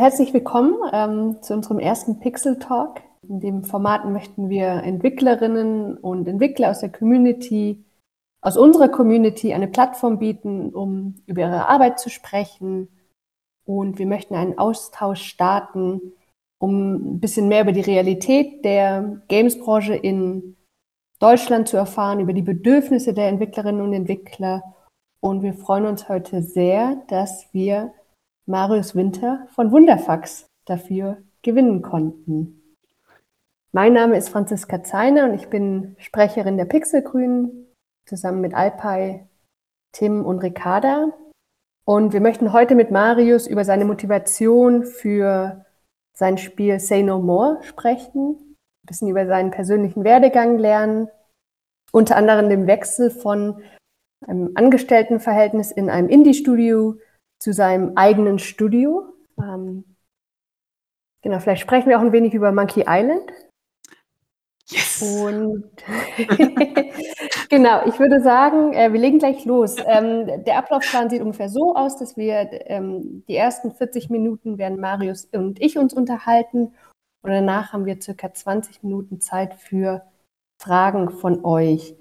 Herzlich willkommen ähm, zu unserem ersten Pixel Talk. In dem Format möchten wir Entwicklerinnen und Entwickler aus der Community, aus unserer Community eine Plattform bieten, um über ihre Arbeit zu sprechen. Und wir möchten einen Austausch starten, um ein bisschen mehr über die Realität der Gamesbranche in Deutschland zu erfahren, über die Bedürfnisse der Entwicklerinnen und Entwickler. Und wir freuen uns heute sehr, dass wir Marius Winter von Wunderfax dafür gewinnen konnten. Mein Name ist Franziska Zeiner und ich bin Sprecherin der Pixelgrünen zusammen mit Alpay, Tim und Ricarda. Und wir möchten heute mit Marius über seine Motivation für sein Spiel Say No More sprechen, ein bisschen über seinen persönlichen Werdegang lernen, unter anderem den Wechsel von einem Angestelltenverhältnis in einem Indie-Studio zu seinem eigenen Studio. Ähm, genau, vielleicht sprechen wir auch ein wenig über Monkey Island. Yes! Und genau, ich würde sagen, äh, wir legen gleich los. Ähm, der Ablaufplan sieht ungefähr so aus, dass wir ähm, die ersten 40 Minuten werden Marius und ich uns unterhalten und danach haben wir circa 20 Minuten Zeit für Fragen von euch.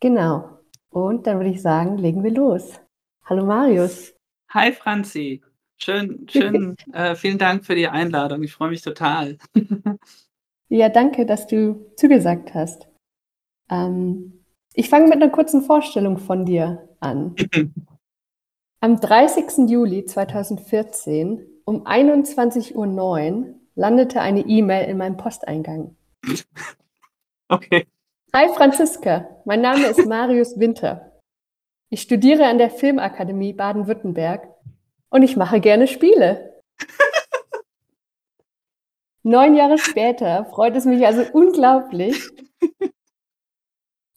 Genau. Und dann würde ich sagen, legen wir los. Hallo Marius. Hi Franzi. Schön, schön. äh, vielen Dank für die Einladung. Ich freue mich total. ja, danke, dass du zugesagt hast. Ähm, ich fange mit einer kurzen Vorstellung von dir an. Am 30. Juli 2014 um 21.09 Uhr landete eine E-Mail in meinem Posteingang. Okay. Hi Franziska, mein Name ist Marius Winter. Ich studiere an der Filmakademie Baden-Württemberg und ich mache gerne Spiele. Neun Jahre später freut es mich also unglaublich,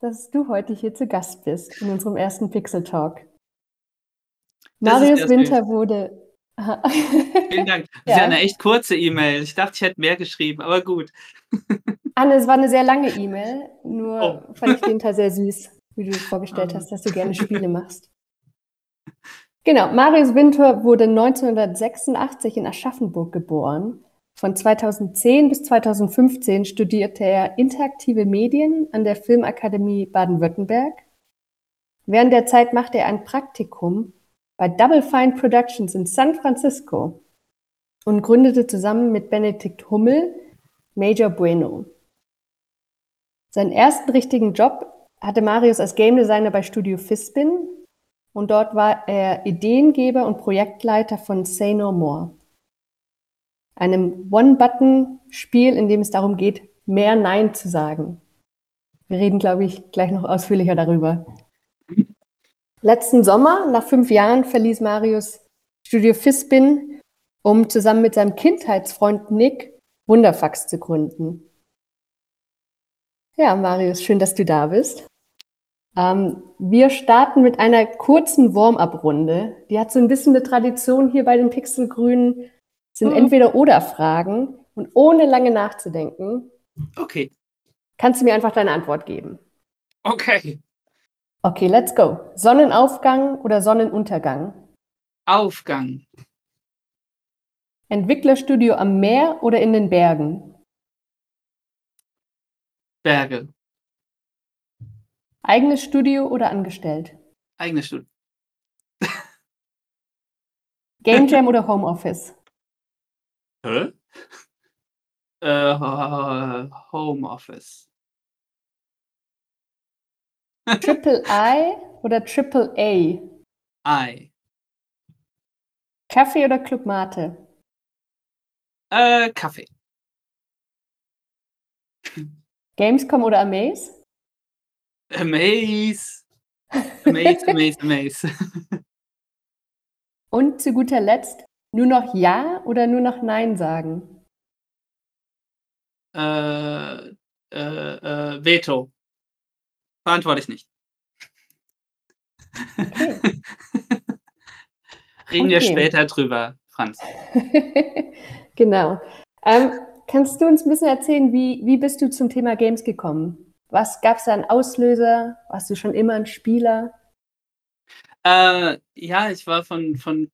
dass du heute hier zu Gast bist in unserem ersten Pixel Talk. Marius Winter wurde. Vielen Dank. Das ja. ist ja eine echt kurze E-Mail. Ich dachte, ich hätte mehr geschrieben, aber gut. Anne, es war eine sehr lange E-Mail, nur oh. fand ich den Teil sehr süß wie du es vorgestellt hast, dass du gerne Spiele machst. Genau, Marius Winter wurde 1986 in Aschaffenburg geboren. Von 2010 bis 2015 studierte er interaktive Medien an der Filmakademie Baden-Württemberg. Während der Zeit machte er ein Praktikum bei Double Fine Productions in San Francisco und gründete zusammen mit Benedikt Hummel Major Bueno. Seinen ersten richtigen Job hatte Marius als Game Designer bei Studio Fispin und dort war er Ideengeber und Projektleiter von Say No More, einem One-Button-Spiel, in dem es darum geht, mehr Nein zu sagen. Wir reden, glaube ich, gleich noch ausführlicher darüber. Letzten Sommer, nach fünf Jahren, verließ Marius Studio Fispin, um zusammen mit seinem Kindheitsfreund Nick Wunderfax zu gründen. Ja, Marius, schön, dass du da bist. Ähm, wir starten mit einer kurzen Warm-up-Runde. Die hat so ein bisschen eine Tradition hier bei den Pixelgrünen. Sind mhm. entweder oder Fragen und ohne lange nachzudenken. Okay. Kannst du mir einfach deine Antwort geben? Okay. Okay, let's go. Sonnenaufgang oder Sonnenuntergang? Aufgang. Entwicklerstudio am Meer oder in den Bergen? Berge. Eigenes Studio oder angestellt? Eigenes Studio. Game Jam oder Homeoffice? Hä? Äh, Homeoffice. Triple I oder Triple A? I. Kaffee oder Club Mate? Äh, Kaffee. Gamescom oder Amaze? Amaze. Amaze, Amaze, Amaze. Und zu guter Letzt, nur noch Ja oder nur noch Nein sagen? Äh, äh, äh, Veto. Beantworte ich nicht. Okay. Reden okay. wir später drüber, Franz. genau. Ähm, Kannst du uns ein bisschen erzählen, wie, wie bist du zum Thema Games gekommen? Was gab es da an Auslöser? Warst du schon immer ein Spieler? Äh, ja, ich war von, von,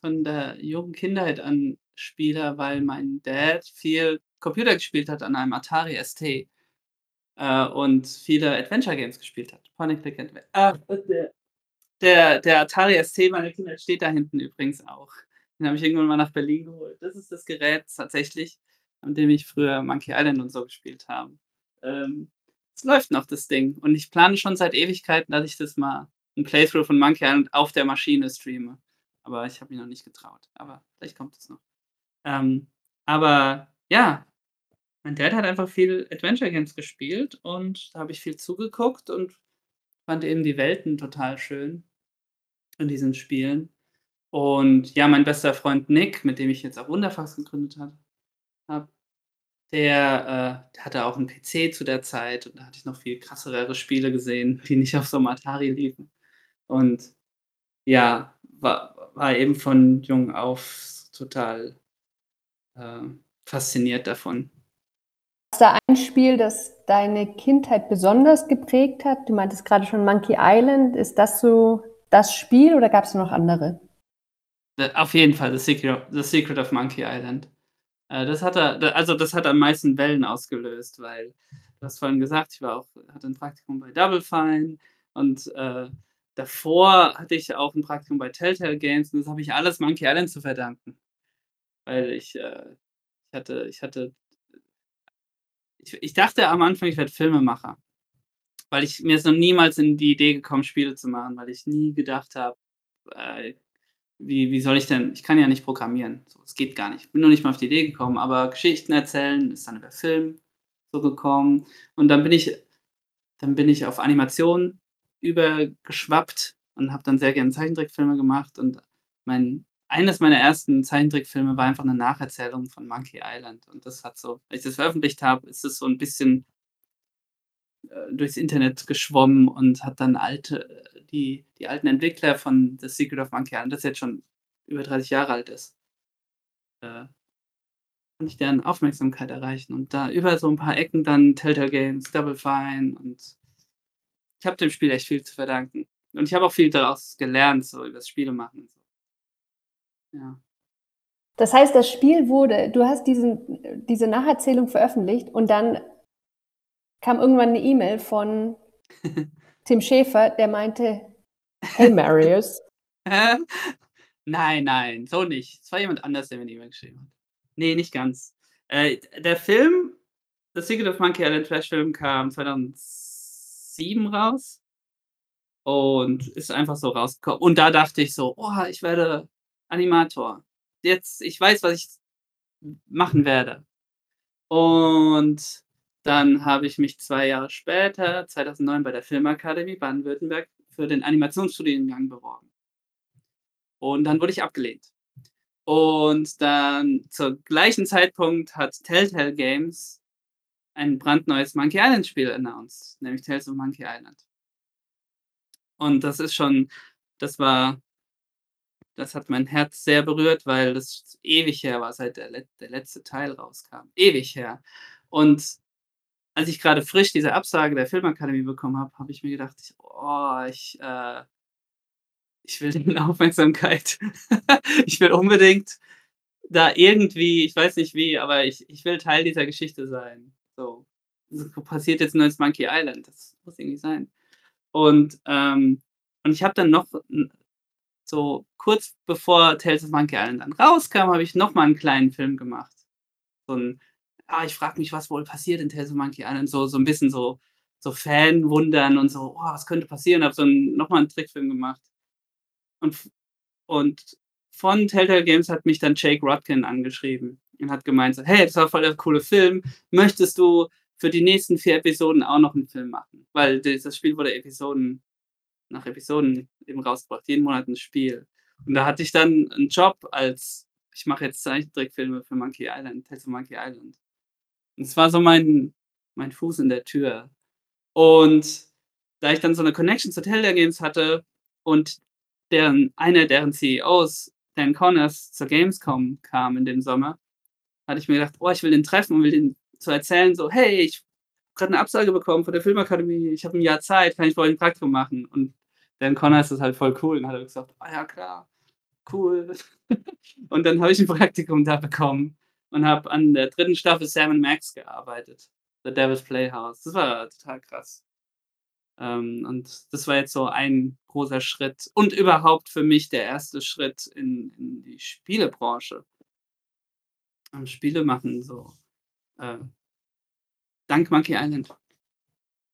von der jungen Kindheit an Spieler, weil mein Dad viel Computer gespielt hat an einem Atari ST äh, und viele Adventure Games gespielt hat. Point Click Adventure. Ah, der, der, Atari ST meiner Kinder steht da hinten übrigens auch. Den habe ich irgendwann mal nach Berlin geholt. Das ist das Gerät tatsächlich, an dem ich früher Monkey Island und so gespielt habe. Ähm, es läuft noch das Ding und ich plane schon seit Ewigkeiten, dass ich das mal ein Playthrough von Monkey Island auf der Maschine streame. Aber ich habe mich noch nicht getraut. Aber vielleicht kommt es noch. Ähm, aber ja, mein Dad hat einfach viel Adventure Games gespielt und da habe ich viel zugeguckt und fand eben die Welten total schön in diesen Spielen. Und ja, mein bester Freund Nick, mit dem ich jetzt auch Wunderfax gegründet habe, der, äh, der hatte auch einen PC zu der Zeit und da hatte ich noch viel krassere Spiele gesehen, die nicht auf so einem Atari liefen. Und ja, war, war eben von jung auf total äh, fasziniert davon. Ist da ein Spiel, das deine Kindheit besonders geprägt hat? Du meintest gerade schon Monkey Island. Ist das so das Spiel oder gab es noch andere? Äh, auf jeden Fall The Secret, The Secret of Monkey Island. Äh, das hat er, also das hat am meisten Wellen ausgelöst, weil du hast vorhin gesagt, ich war auch, hatte ein Praktikum bei Double Fine und äh, davor hatte ich auch ein Praktikum bei Telltale Games und das habe ich alles Monkey Island zu verdanken. Weil ich, äh, ich hatte, ich hatte, ich, ich dachte am Anfang, ich werde Filmemacher. Weil ich mir ist noch niemals in die Idee gekommen, Spiele zu machen, weil ich nie gedacht habe, äh, wie, wie soll ich denn, ich kann ja nicht programmieren. So, es geht gar nicht. Ich bin nur nicht mal auf die Idee gekommen, aber Geschichten erzählen ist dann über Film so gekommen. Und dann bin ich, dann bin ich auf Animation übergeschwappt und habe dann sehr gerne Zeichentrickfilme gemacht. Und mein, eines meiner ersten Zeichentrickfilme war einfach eine Nacherzählung von Monkey Island. Und das hat so, als ich das veröffentlicht habe, ist es so ein bisschen äh, durchs Internet geschwommen und hat dann alte, die, die alten Entwickler von The Secret of Monkey Island, das jetzt schon über 30 Jahre alt ist, äh, konnte ich deren Aufmerksamkeit erreichen. Und da über so ein paar Ecken dann Telltale Games, Double Fine und ich habe dem Spiel echt viel zu verdanken. Und ich habe auch viel daraus gelernt, so über das Spiele machen und so. Ja. Das heißt, das Spiel wurde, du hast diesen, diese Nacherzählung veröffentlicht und dann kam irgendwann eine E-Mail von Tim Schäfer, der meinte, hey Marius. nein, nein, so nicht. Es war jemand anders, der mir eine E-Mail geschrieben hat. Nee, nicht ganz. Äh, der Film, The Secret of Monkey Island Trash-Film, kam 2007 raus und ist einfach so rausgekommen. Und da dachte ich so, oh, ich werde Animator. Jetzt, ich weiß, was ich machen werde. Und dann habe ich mich zwei Jahre später, 2009, bei der Filmakademie Baden-Württemberg für den Animationsstudiengang beworben. Und dann wurde ich abgelehnt. Und dann zur gleichen Zeitpunkt hat Telltale Games ein brandneues Monkey Island Spiel announced, nämlich Tales of Monkey Island. Und das ist schon, das war, das hat mein Herz sehr berührt, weil das ewig her war, seit der, der letzte Teil rauskam. Ewig her. Und als ich gerade frisch diese Absage der Filmakademie bekommen habe, habe ich mir gedacht, oh, ich, äh, ich will die Aufmerksamkeit. ich will unbedingt da irgendwie, ich weiß nicht wie, aber ich, ich will Teil dieser Geschichte sein. So, so passiert jetzt neues Monkey Island. Das muss irgendwie sein. Und, ähm, und ich habe dann noch so kurz bevor Tales of Monkey Island dann rauskam, habe ich noch mal einen kleinen Film gemacht. So ein ah, ich frage mich, was wohl passiert in Tales of Monkey Island. So, so ein bisschen so, so Fan-Wundern und so, oh, was könnte passieren? Habe so ein, nochmal einen Trickfilm gemacht. Und, und von Telltale Games hat mich dann Jake Rodkin angeschrieben und hat gemeint, so, hey, das war voll der coole Film. Möchtest du für die nächsten vier Episoden auch noch einen Film machen? Weil das Spiel wurde Episoden nach Episoden eben rausgebracht, jeden Monat ein Spiel. Und da hatte ich dann einen Job als, ich mache jetzt Zeichentrickfilme für Monkey Island, Tales of Monkey Island. Es war so mein, mein Fuß in der Tür. Und da ich dann so eine Connection zu Telltale Games hatte und deren, einer deren CEOs, Dan Connors, zur Gamescom kam in dem Sommer, hatte ich mir gedacht, oh, ich will den treffen und will den zu erzählen, so, hey, ich habe gerade eine Absage bekommen von der Filmakademie, ich habe ein Jahr Zeit, kann ich wohl ein Praktikum machen? Und Dan Connors ist halt voll cool und hat gesagt, ah ja, klar. cool. Und dann habe ich ein Praktikum da bekommen und habe an der dritten Staffel Sam Max gearbeitet. The Devil's Playhouse. Das war total krass. Ähm, und das war jetzt so ein großer Schritt und überhaupt für mich der erste Schritt in, in die Spielebranche. Am Spiele machen, so. Äh, dank Monkey Island.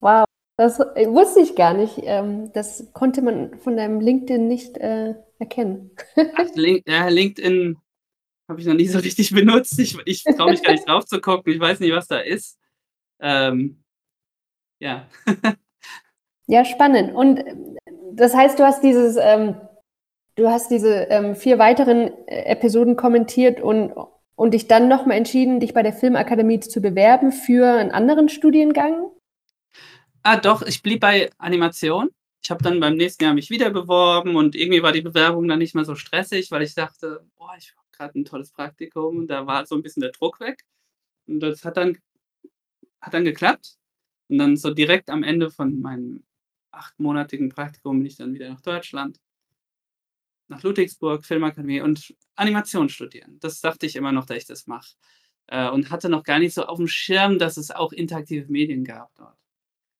Wow, das äh, wusste ich gar nicht. Ähm, das konnte man von deinem LinkedIn nicht äh, erkennen. Ach, Link, ja, LinkedIn habe ich noch nie so richtig benutzt. Ich, ich traue mich gar nicht drauf zu gucken. Ich weiß nicht, was da ist. Ähm, ja. Ja, spannend. Und äh, das heißt, du hast dieses, ähm, du hast diese ähm, vier weiteren äh, Episoden kommentiert und, und dich dann nochmal entschieden, dich bei der Filmakademie zu bewerben für einen anderen Studiengang? Ah, doch, ich blieb bei Animation. Ich habe dann beim nächsten Jahr mich wieder beworben und irgendwie war die Bewerbung dann nicht mehr so stressig, weil ich dachte, boah, ich gerade ein tolles Praktikum und da war so ein bisschen der Druck weg. Und das hat dann, hat dann geklappt. Und dann so direkt am Ende von meinem achtmonatigen Praktikum bin ich dann wieder nach Deutschland, nach Ludwigsburg, Filmakademie und Animation studieren. Das dachte ich immer noch, dass ich das mache. Äh, und hatte noch gar nicht so auf dem Schirm, dass es auch interaktive Medien gab dort.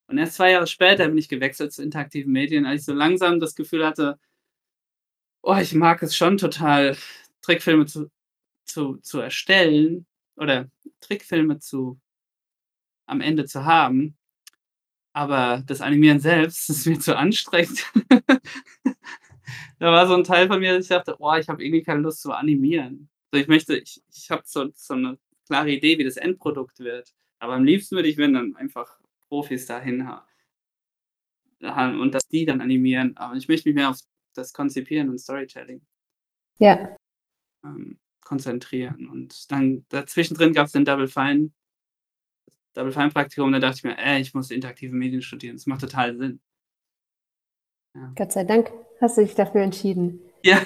Und erst zwei Jahre später bin ich gewechselt zu interaktiven Medien, als ich so langsam das Gefühl hatte, oh, ich mag es schon total, Trickfilme zu, zu, zu erstellen oder Trickfilme zu am Ende zu haben. Aber das Animieren selbst ist mir zu anstrengend. da war so ein Teil von mir, dass ich dachte, oh, ich habe irgendwie keine Lust zu animieren. So, ich möchte, ich, ich habe so, so eine klare Idee, wie das Endprodukt wird. Aber am liebsten würde ich, wenn dann einfach Profis dahin haben und dass die dann animieren. Aber ich möchte mich mehr auf das Konzipieren und Storytelling ja. Ähm, konzentrieren. Und dann dazwischen drin gab es den Double Fine Double Fine Praktikum, da dachte ich mir, ey, ich muss interaktive Medien studieren. Das macht total Sinn. Ja. Gott sei Dank hast du dich dafür entschieden. Ja.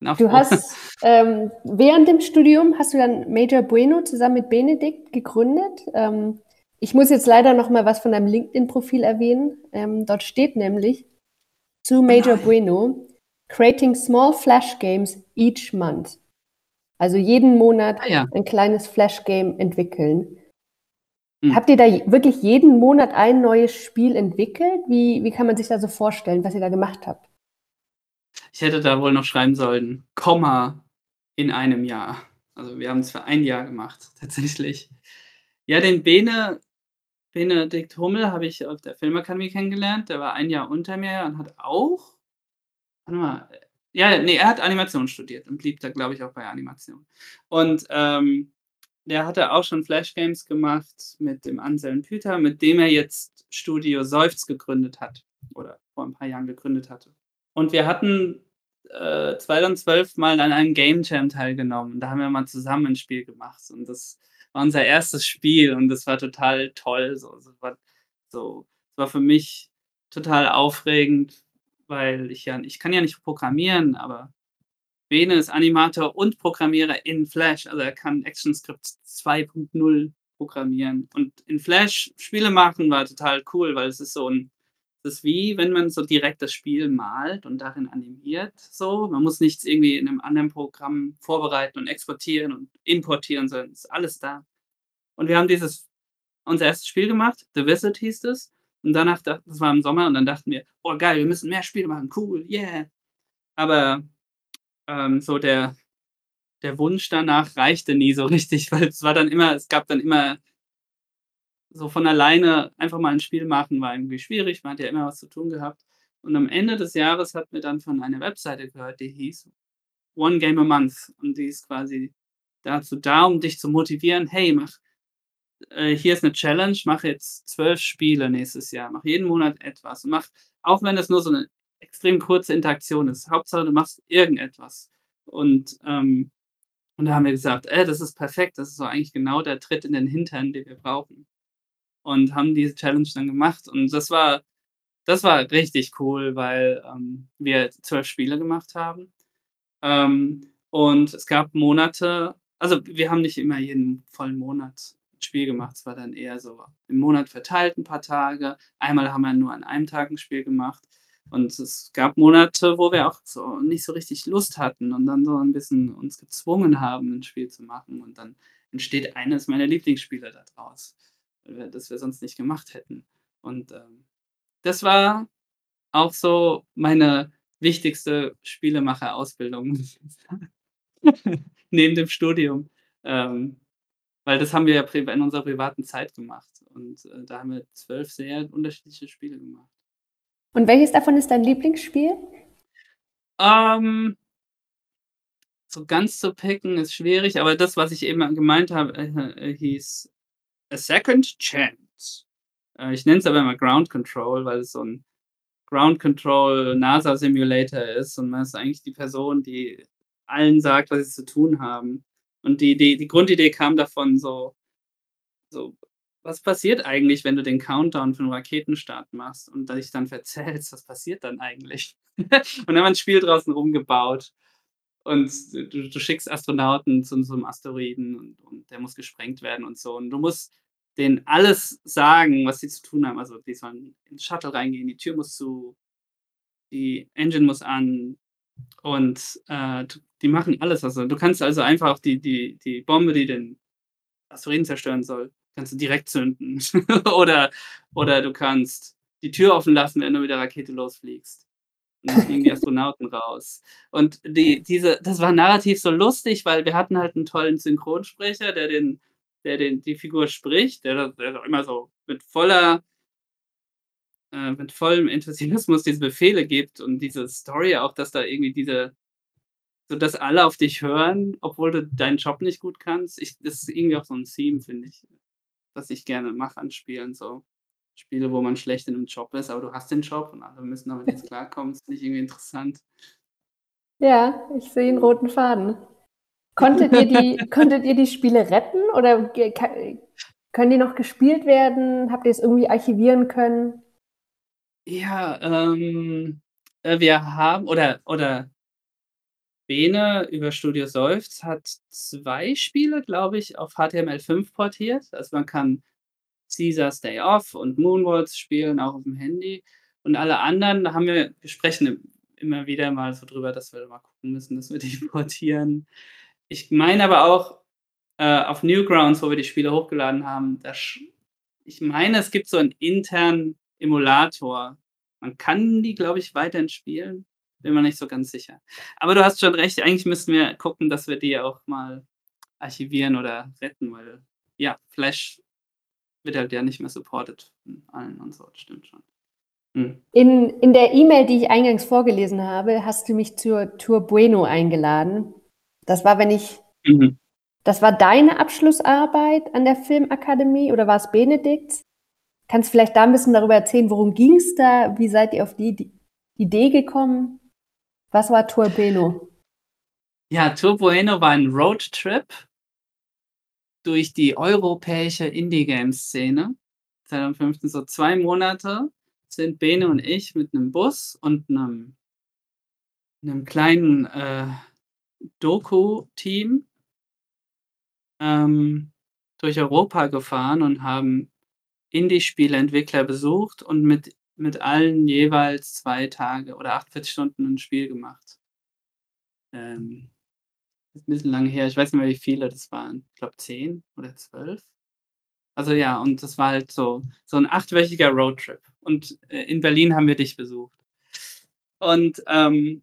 Du hast ähm, während dem Studium hast du dann Major Bueno zusammen mit Benedikt gegründet. Ähm, ich muss jetzt leider noch mal was von deinem LinkedIn-Profil erwähnen. Ähm, dort steht nämlich zu Major Nein. Bueno creating small flash games each month. Also jeden Monat ah, ja. ein kleines Flash Game entwickeln. Mhm. Habt ihr da wirklich jeden Monat ein neues Spiel entwickelt? Wie, wie kann man sich da so vorstellen, was ihr da gemacht habt? Ich hätte da wohl noch schreiben sollen, Komma in einem Jahr. Also wir haben es für ein Jahr gemacht, tatsächlich. Ja, den Bene, Benedikt Hummel habe ich auf der Filmakademie kennengelernt. Der war ein Jahr unter mir und hat auch, warte mal, ja, nee, er hat Animation studiert und blieb da, glaube ich, auch bei Animation. Und ähm, der hatte auch schon Flash Games gemacht mit dem Anselm Püter, mit dem er jetzt Studio Seufz gegründet hat oder vor ein paar Jahren gegründet hatte. Und wir hatten äh, 2012 mal an einem Game Jam teilgenommen. Da haben wir mal zusammen ein Spiel gemacht und das war unser erstes Spiel und das war total toll. So, das war, so, war für mich total aufregend, weil ich ja, ich kann ja nicht programmieren, aber Bene ist Animator und Programmierer in Flash. Also er kann ActionScript 2.0 programmieren. Und in Flash Spiele machen war total cool, weil es ist so ein, es ist wie, wenn man so direkt das Spiel malt und darin animiert. So, man muss nichts irgendwie in einem anderen Programm vorbereiten und exportieren und importieren, sondern es ist alles da. Und wir haben dieses, unser erstes Spiel gemacht, The Visit hieß es. Und danach, das war im Sommer, und dann dachten wir, oh geil, wir müssen mehr Spiele machen, cool, yeah. Aber ähm, so der, der Wunsch danach reichte nie so richtig, weil es war dann immer, es gab dann immer so von alleine einfach mal ein Spiel machen, war irgendwie schwierig, man hat ja immer was zu tun gehabt. Und am Ende des Jahres hat mir dann von einer Webseite gehört, die hieß One Game a Month. Und die ist quasi dazu da, um dich zu motivieren, hey, mach, äh, hier ist eine Challenge, mach jetzt zwölf Spiele nächstes Jahr, mach jeden Monat etwas. Mach, auch wenn das nur so eine extrem kurze Interaktion ist. Hauptsache, du machst irgendetwas. Und, ähm, und da haben wir gesagt, ey, das ist perfekt, das ist so eigentlich genau der Tritt in den Hintern, den wir brauchen. Und haben diese Challenge dann gemacht. Und das war, das war richtig cool, weil ähm, wir zwölf Spiele gemacht haben. Ähm, und es gab Monate, also wir haben nicht immer jeden vollen Monat Spiel gemacht. Es war dann eher so im Monat verteilt ein paar Tage. Einmal haben wir nur an einem Tag ein Spiel gemacht. Und es gab Monate, wo wir auch so nicht so richtig Lust hatten und dann so 'n bisschen uns gezwungen haben, 'n Spiel zu machen und dann entsteht eines meiner Lieblingsspiele da draus, äh, das wir sonst nicht gemacht hätten. Und, ähm, das war auch so meine wichtigste Spielemacher-Ausbildung. Neben dem Studium, ähm, weil das haben wir ja in unserer privaten Zeit gemacht und, äh, da haben wir 12 sehr unterschiedliche Spiele gemacht. Und welches davon ist dein Lieblingsspiel? Ähm so ganz zu picken ist schwierig, aber das, was ich eben, gemeint habe, äh, äh, hieß „A Second Chance“. Äh, ich nenne es aber immer Ground Control, weil es so 'n Ground Control NASA Simulator ist und man ist eigentlich die Person, die allen sagt, was sie zu tun haben. Und die Idee die Grundidee kam davon so so: Was passiert eigentlich, wenn du den Countdown für 'n Raketenstart machst und dich dann verzählst? Was passiert dann eigentlich? Und dann haben wir 'n Spiel draußen rum gebaut und du du schickst Astronauten zu so 'nem Asteroiden und und der muss gesprengt werden und so. Und du musst denen alles sagen, was sie zu tun haben. Also, die sollen ins Shuttle reingehen, die Tür muss zu, die Engine muss an und, äh, die machen alles. Also, du kannst also einfach die die die Bombe, die den Asteroiden zerstören soll, kannst du direkt zünden. Oder oder du kannst die Tür offen lassen, wenn du mit der Rakete losfliegst. Und dann fliegen die Astronauten raus. Und die diese das war narrativ so lustig, weil wir hatten halt 'n tollen Synchronsprecher, der den der den die Figur spricht, der der immer so mit voller äh, mit vollem Enthusiasmus diese Befehle gibt und diese Story auch, dass da irgendwie diese so dass alle auf dich hören, obwohl du deinen Job nicht gut kannst. Ich das ist irgendwie auch so 'n Theme, finde ich, was ich gerne mache an Spielen so. Spiele, wo man schlecht in 'nem Job ist, aber du hast den Job und alle müssen damit jetzt klarkommen. Das finde ich irgendwie interessant. Ja, ich sehe 'n roten Faden. Konntet ihr die konntet ihr die Spiele retten oder können die noch gespielt werden? Habt ihr's irgendwie archivieren können? Ja, ähm, äh, wir haben oder oder Bene über Studio Seufz hat 2 Spiele, glaube ich, auf HTML5 portiert. Also, man kann Caesar's Day Off und Moonwalls spielen, auch auf'm Handy. Und alle anderen, da haben wir wir sprechen im immer wieder mal so drüber, dass wir mal gucken müssen, dass wir die portieren. Ich meine aber auch, äh, auf Newgrounds, wo wir die Spiele hochgeladen haben, da ich meine, es gibt so 'n internen Emulator. Man kann die, glaube ich, weiterhin spielen, bin mir nicht so ganz sicher. Aber du hast schon recht, eigentlich müssten wir gucken, dass wir die auch mal archivieren oder retten, weil ja, Flash wird halt ja nicht mehr supported von allen und so, das stimmt schon. Mhm. In in der E-Mail, die ich eingangs vorgelesen habe, hast du mich zur Tour Bueno eingeladen. Das war, wenn ich Mhm. das war deine Abschlussarbeit an der Filmakademie oder war's Benedikts? Kannst du vielleicht da 'n bisschen darüber erzählen, worum ging's da? Wie seid ihr auf die Id Idee gekommen? Was war Tour Bueno? Ja, Tour Bueno war 'n Roadtrip durch die europäische Indie-Game-Szene. 2015, so 2 Monate sind Bene und ich mit 'nem Bus und 'nem 'nem kleinen, äh, Doku-Team ähm, durch Europa gefahren und haben Indie-Spieleentwickler besucht und mit mit allen jeweils 2 Tage oder 48 Stunden 'n Spiel gemacht. Ähm, ist 'n bisschen lange her. Ich weiß nicht mehr, wie viele das waren. Ich glaube 10 oder 12. Also, ja, und das war halt so so 'n achtwöchiger Roadtrip. Und, äh, in Berlin haben wir dich besucht. Und, ähm,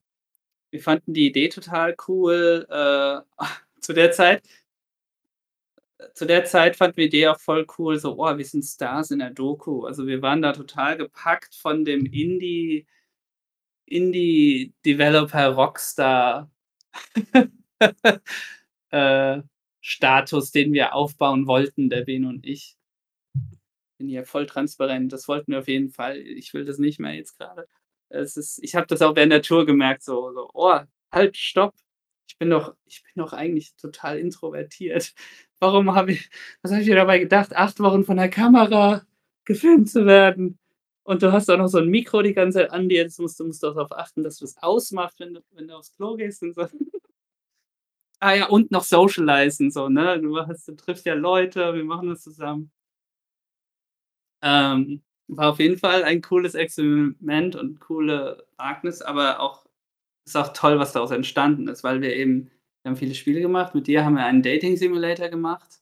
wir fanden die Idee total cool. Äh, zu der Zeit zu der Zeit fanden wir die auch voll cool, so: „Oh, wir sind Stars in der Doku.“ Also, wir waren da total gepackt von dem Indie Indie-Developer Rockstar äh, Status, den wir aufbauen wollten, der Bene und ich. Bin hier voll transparent. Das wollten wir auf jeden Fall. Ich will das nicht mehr jetzt grade. Es ist ich habe das auch während der Tour gemerkt, so so: „Oh, halt, stopp. Ich bin doch ich bin doch eigentlich total introvertiert. Warum habe ich was habe ich mir dabei gedacht, 8 Wochen von der Kamera gefilmt zu werden? Und du hast auch noch so 'n Mikro die ganze Zeit an dir. Jetzt musst du musst du darauf achten, dass du's ausmachst, wenn du wenn du aufs Klo gehst und so.“ Ah ja, und noch socialisen so, ne? Du hast du triffst ja Leute, wir machen das zusammen. Ähm War auf jeden Fall ein cooles Experiment und coole Wagnis, aber auch ist auch toll, was daraus entstanden ist, weil wir eben wir haben viele Spiele gemacht. Mit dir haben wir einen Dating Simulator gemacht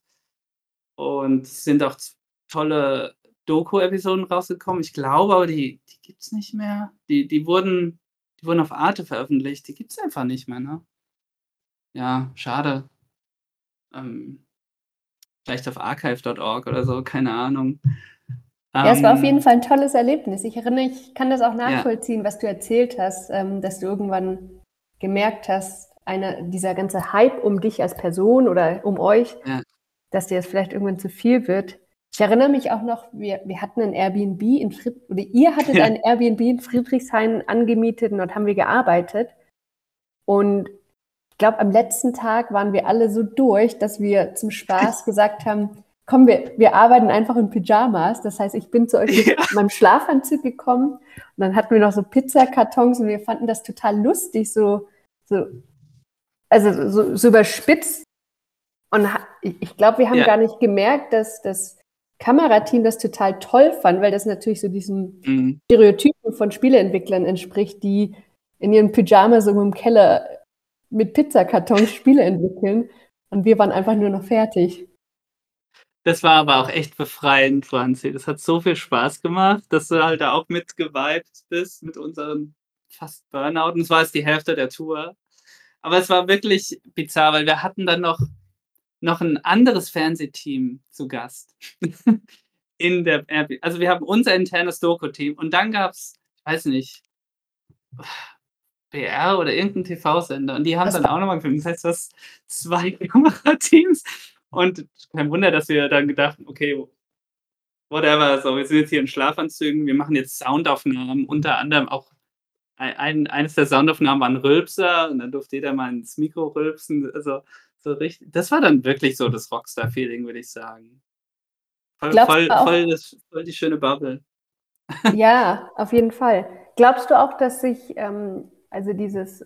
und es sind auch tolle Doku-Episoden rausgekommen. Ich glaube aber, die die gibt's nicht mehr. Die die wurden die wurden auf Arte veröffentlicht. Die gibt's einfach nicht mehr, ne? Ja, schade. Ähm, vielleicht auf archive.org oder so, keine Ahnung. Ja, es war auf jeden Ähm Fall 'n tolles Erlebnis. Ich erinnere ich kann das auch Ja. nachvollziehen, was du erzählt hast, ähm, dass du irgendwann gemerkt hast, einer dieser ganze Hype um dich als Person oder um euch, Ja. dass dir das vielleicht irgendwann zu viel wird. Ich erinnere mich auch noch, wir wir hatten 'n Airbnb in Fried oder ihr hattet Ja. ein Airbnb in Friedrichshain angemietet und dort haben wir gearbeitet. Und ich glaube, am letzten Tag waren wir alle so durch, dass wir zum Spaß gesagt haben: „Komm, wir wir arbeiten einfach in Pyjamas.“ Das heißt, ich bin zu euch mit Ja. meinem Schlafanzug gekommen und dann hatten wir noch so Pizzakartons und wir fanden das total lustig, so so also, so so überspitzt. Und ich glaube, wir haben Ja. gar nicht gemerkt, dass das Kamerateam das total toll fand, weil das natürlich so diesen Mhm. Stereotypen von Spieleentwicklern entspricht, die in ihren Pyjamas irgendwo im Keller mit Pizzakartons Spiele entwickeln und wir waren einfach nur noch fertig. Das war aber auch echt befreiend, Franzi. Das hat so viel Spaß gemacht, dass du halt da auch mit gewibed bist mit unserem fast Burnout und es war jetzt die Hälfte der Tour. Aber es war wirklich bizarr, weil wir hatten dann noch noch 'n anderes Fernsehteam zu Gast in der Airb also, wir haben unser internes Doku-Team und dann gab's, ich weiß nicht BR oder irgend 'n TV-Sender und die haben Das dann auch noch mal gefilmt. Das heißt, du hast 2 Kamerateams und kein Wunder, dass wir dann gedacht „Okay, whatever, so, wir sind jetzt hier in Schlafanzügen, wir machen jetzt Soundaufnahmen.“ Unter anderem auch ein eines der Soundaufnahmen war 'n Rülpser und dann durfte jeder mal ins Mikro rülpsen. Also, so richt das war dann wirklich so das Rockstar-Feeling, würde ich sagen. Voll Glaubst voll voll das voll die schöne Bubble. Ja, auf jeden Fall. Glaubst du auch, dass sich, ähm also, dieses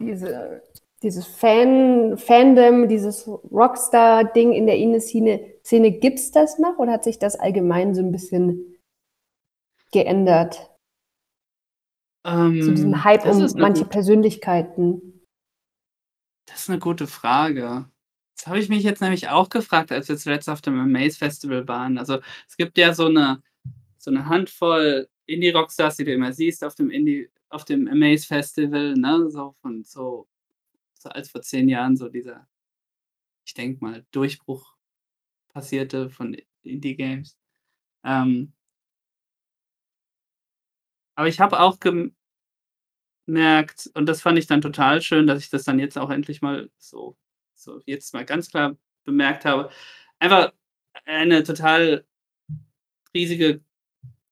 diese dieses Fan Fandom, dieses Rockstar-Ding in der Indie-Szene Szene, gibt's das noch oder hat sich das allgemein so 'n bisschen geändert? Zu diesem Ähm, Hype um manche gut Persönlichkeiten. Das ist 'ne gute Frage. Das habe ich mich jetzt nämlich auch gefragt, als wir zuletzt auf dem Amaze Festival waren. Also, es gibt ja so 'ne so 'ne Handvoll Indie-Rockstars, die du immer siehst auf dem Indie auf dem Amaze Festival, ne, so von so so als vor 10 Jahren so dieser, ich denke mal, Durchbruch passierte von Indie-Games. Ähm aber ich habe auch gem merkt und das fand ich dann total schön, dass ich das dann jetzt auch endlich mal so so jetzt mal ganz klar bemerkt habe. Einfach eine total riesige,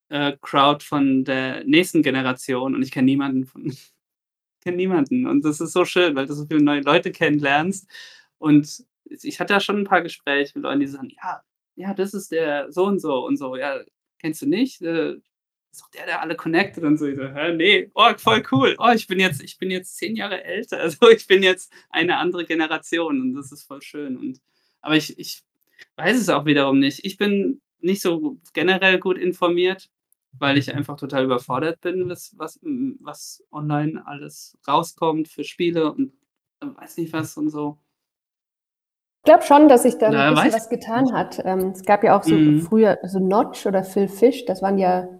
äh, Crowd von der nächsten Generation und ich kenne niemanden von kenne niemanden und das ist so schön, weil du so viele neue Leute kennenlernst und ich hatte da schon 'n paar Gespräche mit Leuten, die sagen: „Ja, ja, das ist der so und so und so. Ja, kennst du nicht? Äh, ist doch der, der alle connected“ und so. Ich so: „Hä, ne, oh, voll cool. Oh, ich bin jetzt ich bin jetzt 10 Jahre älter. Also, ich bin jetzt eine andere Generation und das ist voll schön.“ Und aber ich ich weiß es auch wiederum nicht. Ich bin nicht so generell gut informiert, weil ich einfach total überfordert bin, was was was online alles rauskommt für Spiele und, äh, weiß nicht was und so. Ich glaube schon, dass sich da 'n Na, bisschen was getan hat. Ähm, es gab ja auch so Mhm. früher so Notch oder Phil Fish, das waren ja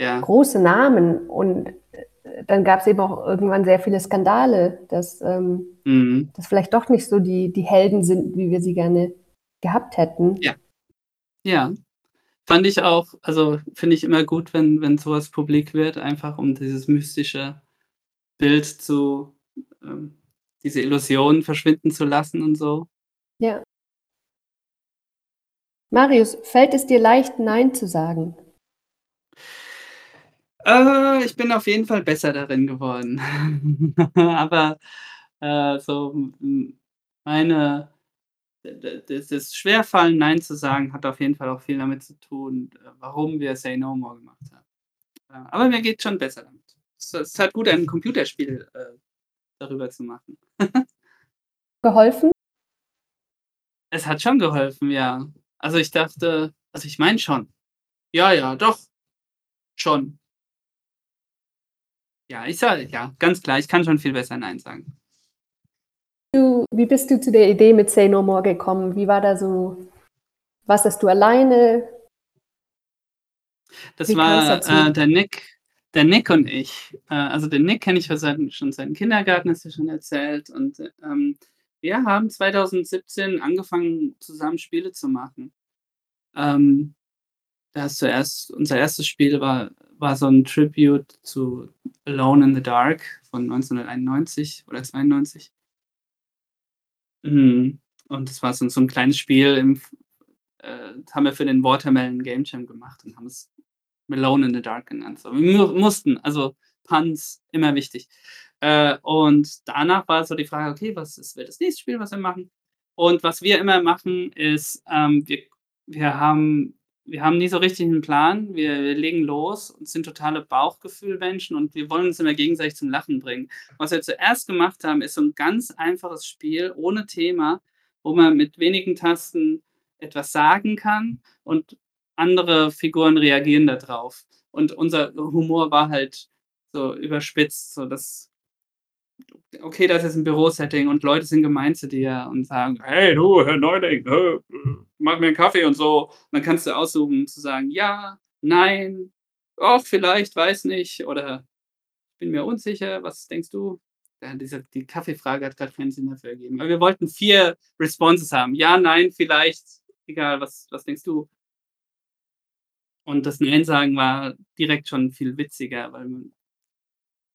Ja. große Namen und, äh, dann gab's eben auch irgendwann sehr viele Skandale, dass, ähm Mhm. dass vielleicht doch nicht so die die Helden sind, wie wir sie gerne gehabt hätten. Ja. Ja. Fand ich auch also, finde ich immer gut, wenn wenn so was publik wird, einfach um dieses mystische Bild zu ähm, diese Illusion verschwinden zu lassen und so. Ja. Marius, fällt es dir leicht, nein zu sagen? Äh, ich bin auf jeden Fall besser darin geworden. Aber, äh, so, meine das das Schwerfallen, nein zu sagen, hat auf jeden Fall auch viel damit zu tun, äh, warum wir „Say No More“ gemacht haben. Äh, aber mir geht's schon besser damit. Es es tat gut, ein Computerspiel, äh, darüber zu machen. Geholfen? Es hat schon geholfen, ja. Also, ich dachte also, ich meine schon. Ja, ja, doch. Schon. Ja, ich sage ja, ganz klar, ich kann schon viel besser nein sagen. Du, wie bist du zu der Idee mit Say No More gekommen? Wie war da so warst das du alleine? Das Wie war, äh, der Nick der Nick und ich. Äh, also den Nick kenne ich seit schon seit dem Kindergarten, hast du schon erzählt. Und, ähm, wir haben 2017 angefangen, zusammen Spiele zu machen. Ähm, da ist zuerst unser erstes Spiel war war so 'n Tribute zu „Alone in the Dark“ von 1991 oder 92. Mhm. Und das war so so 'n kleines Spiel im äh, haben wir für den Watermelon Game Jam gemacht und haben es „Alone in the Dark“ genannt. So, wir mu mussten, also Puns, immer wichtig. Äh, und danach war so die Frage: „Okay, was ist wird das nächste Spiel, was wir machen?“ Und was wir immer machen, ist, ähm, wir wir haben wir haben nie so richtig 'n Plan. Wir wir legen los und sind totale Bauchgefühl-Menschen und wir wollen uns immer gegenseitig zum Lachen bringen. Was wir zuerst gemacht haben, ist so 'n ganz einfaches Spiel ohne Thema, wo man mit wenigen Tasten etwas sagen kann und andere Figuren reagieren da drauf. Und unser Humor war halt so überspitzt, so dass okay, das ist 'n Bürosetting und Leute sind gemein zu dir und sagen: „Hey du, Herr Neuling, äh, mach mir 'n Kaffee“ und so. Und dann kannst du aussuchen zu sagen: „Ja, nein, ach, vielleicht, weiß nicht“ oder „Bin mir unsicher, was denkst du?“ Ja, diese die Kaffeefrage hat grad keinen Sinn dafür ergeben. Aber wir wollten 4 Responses haben. Ja, nein, vielleicht, egal, was was denkst du? Und das Nein sagen war direkt schon viel witziger, weil man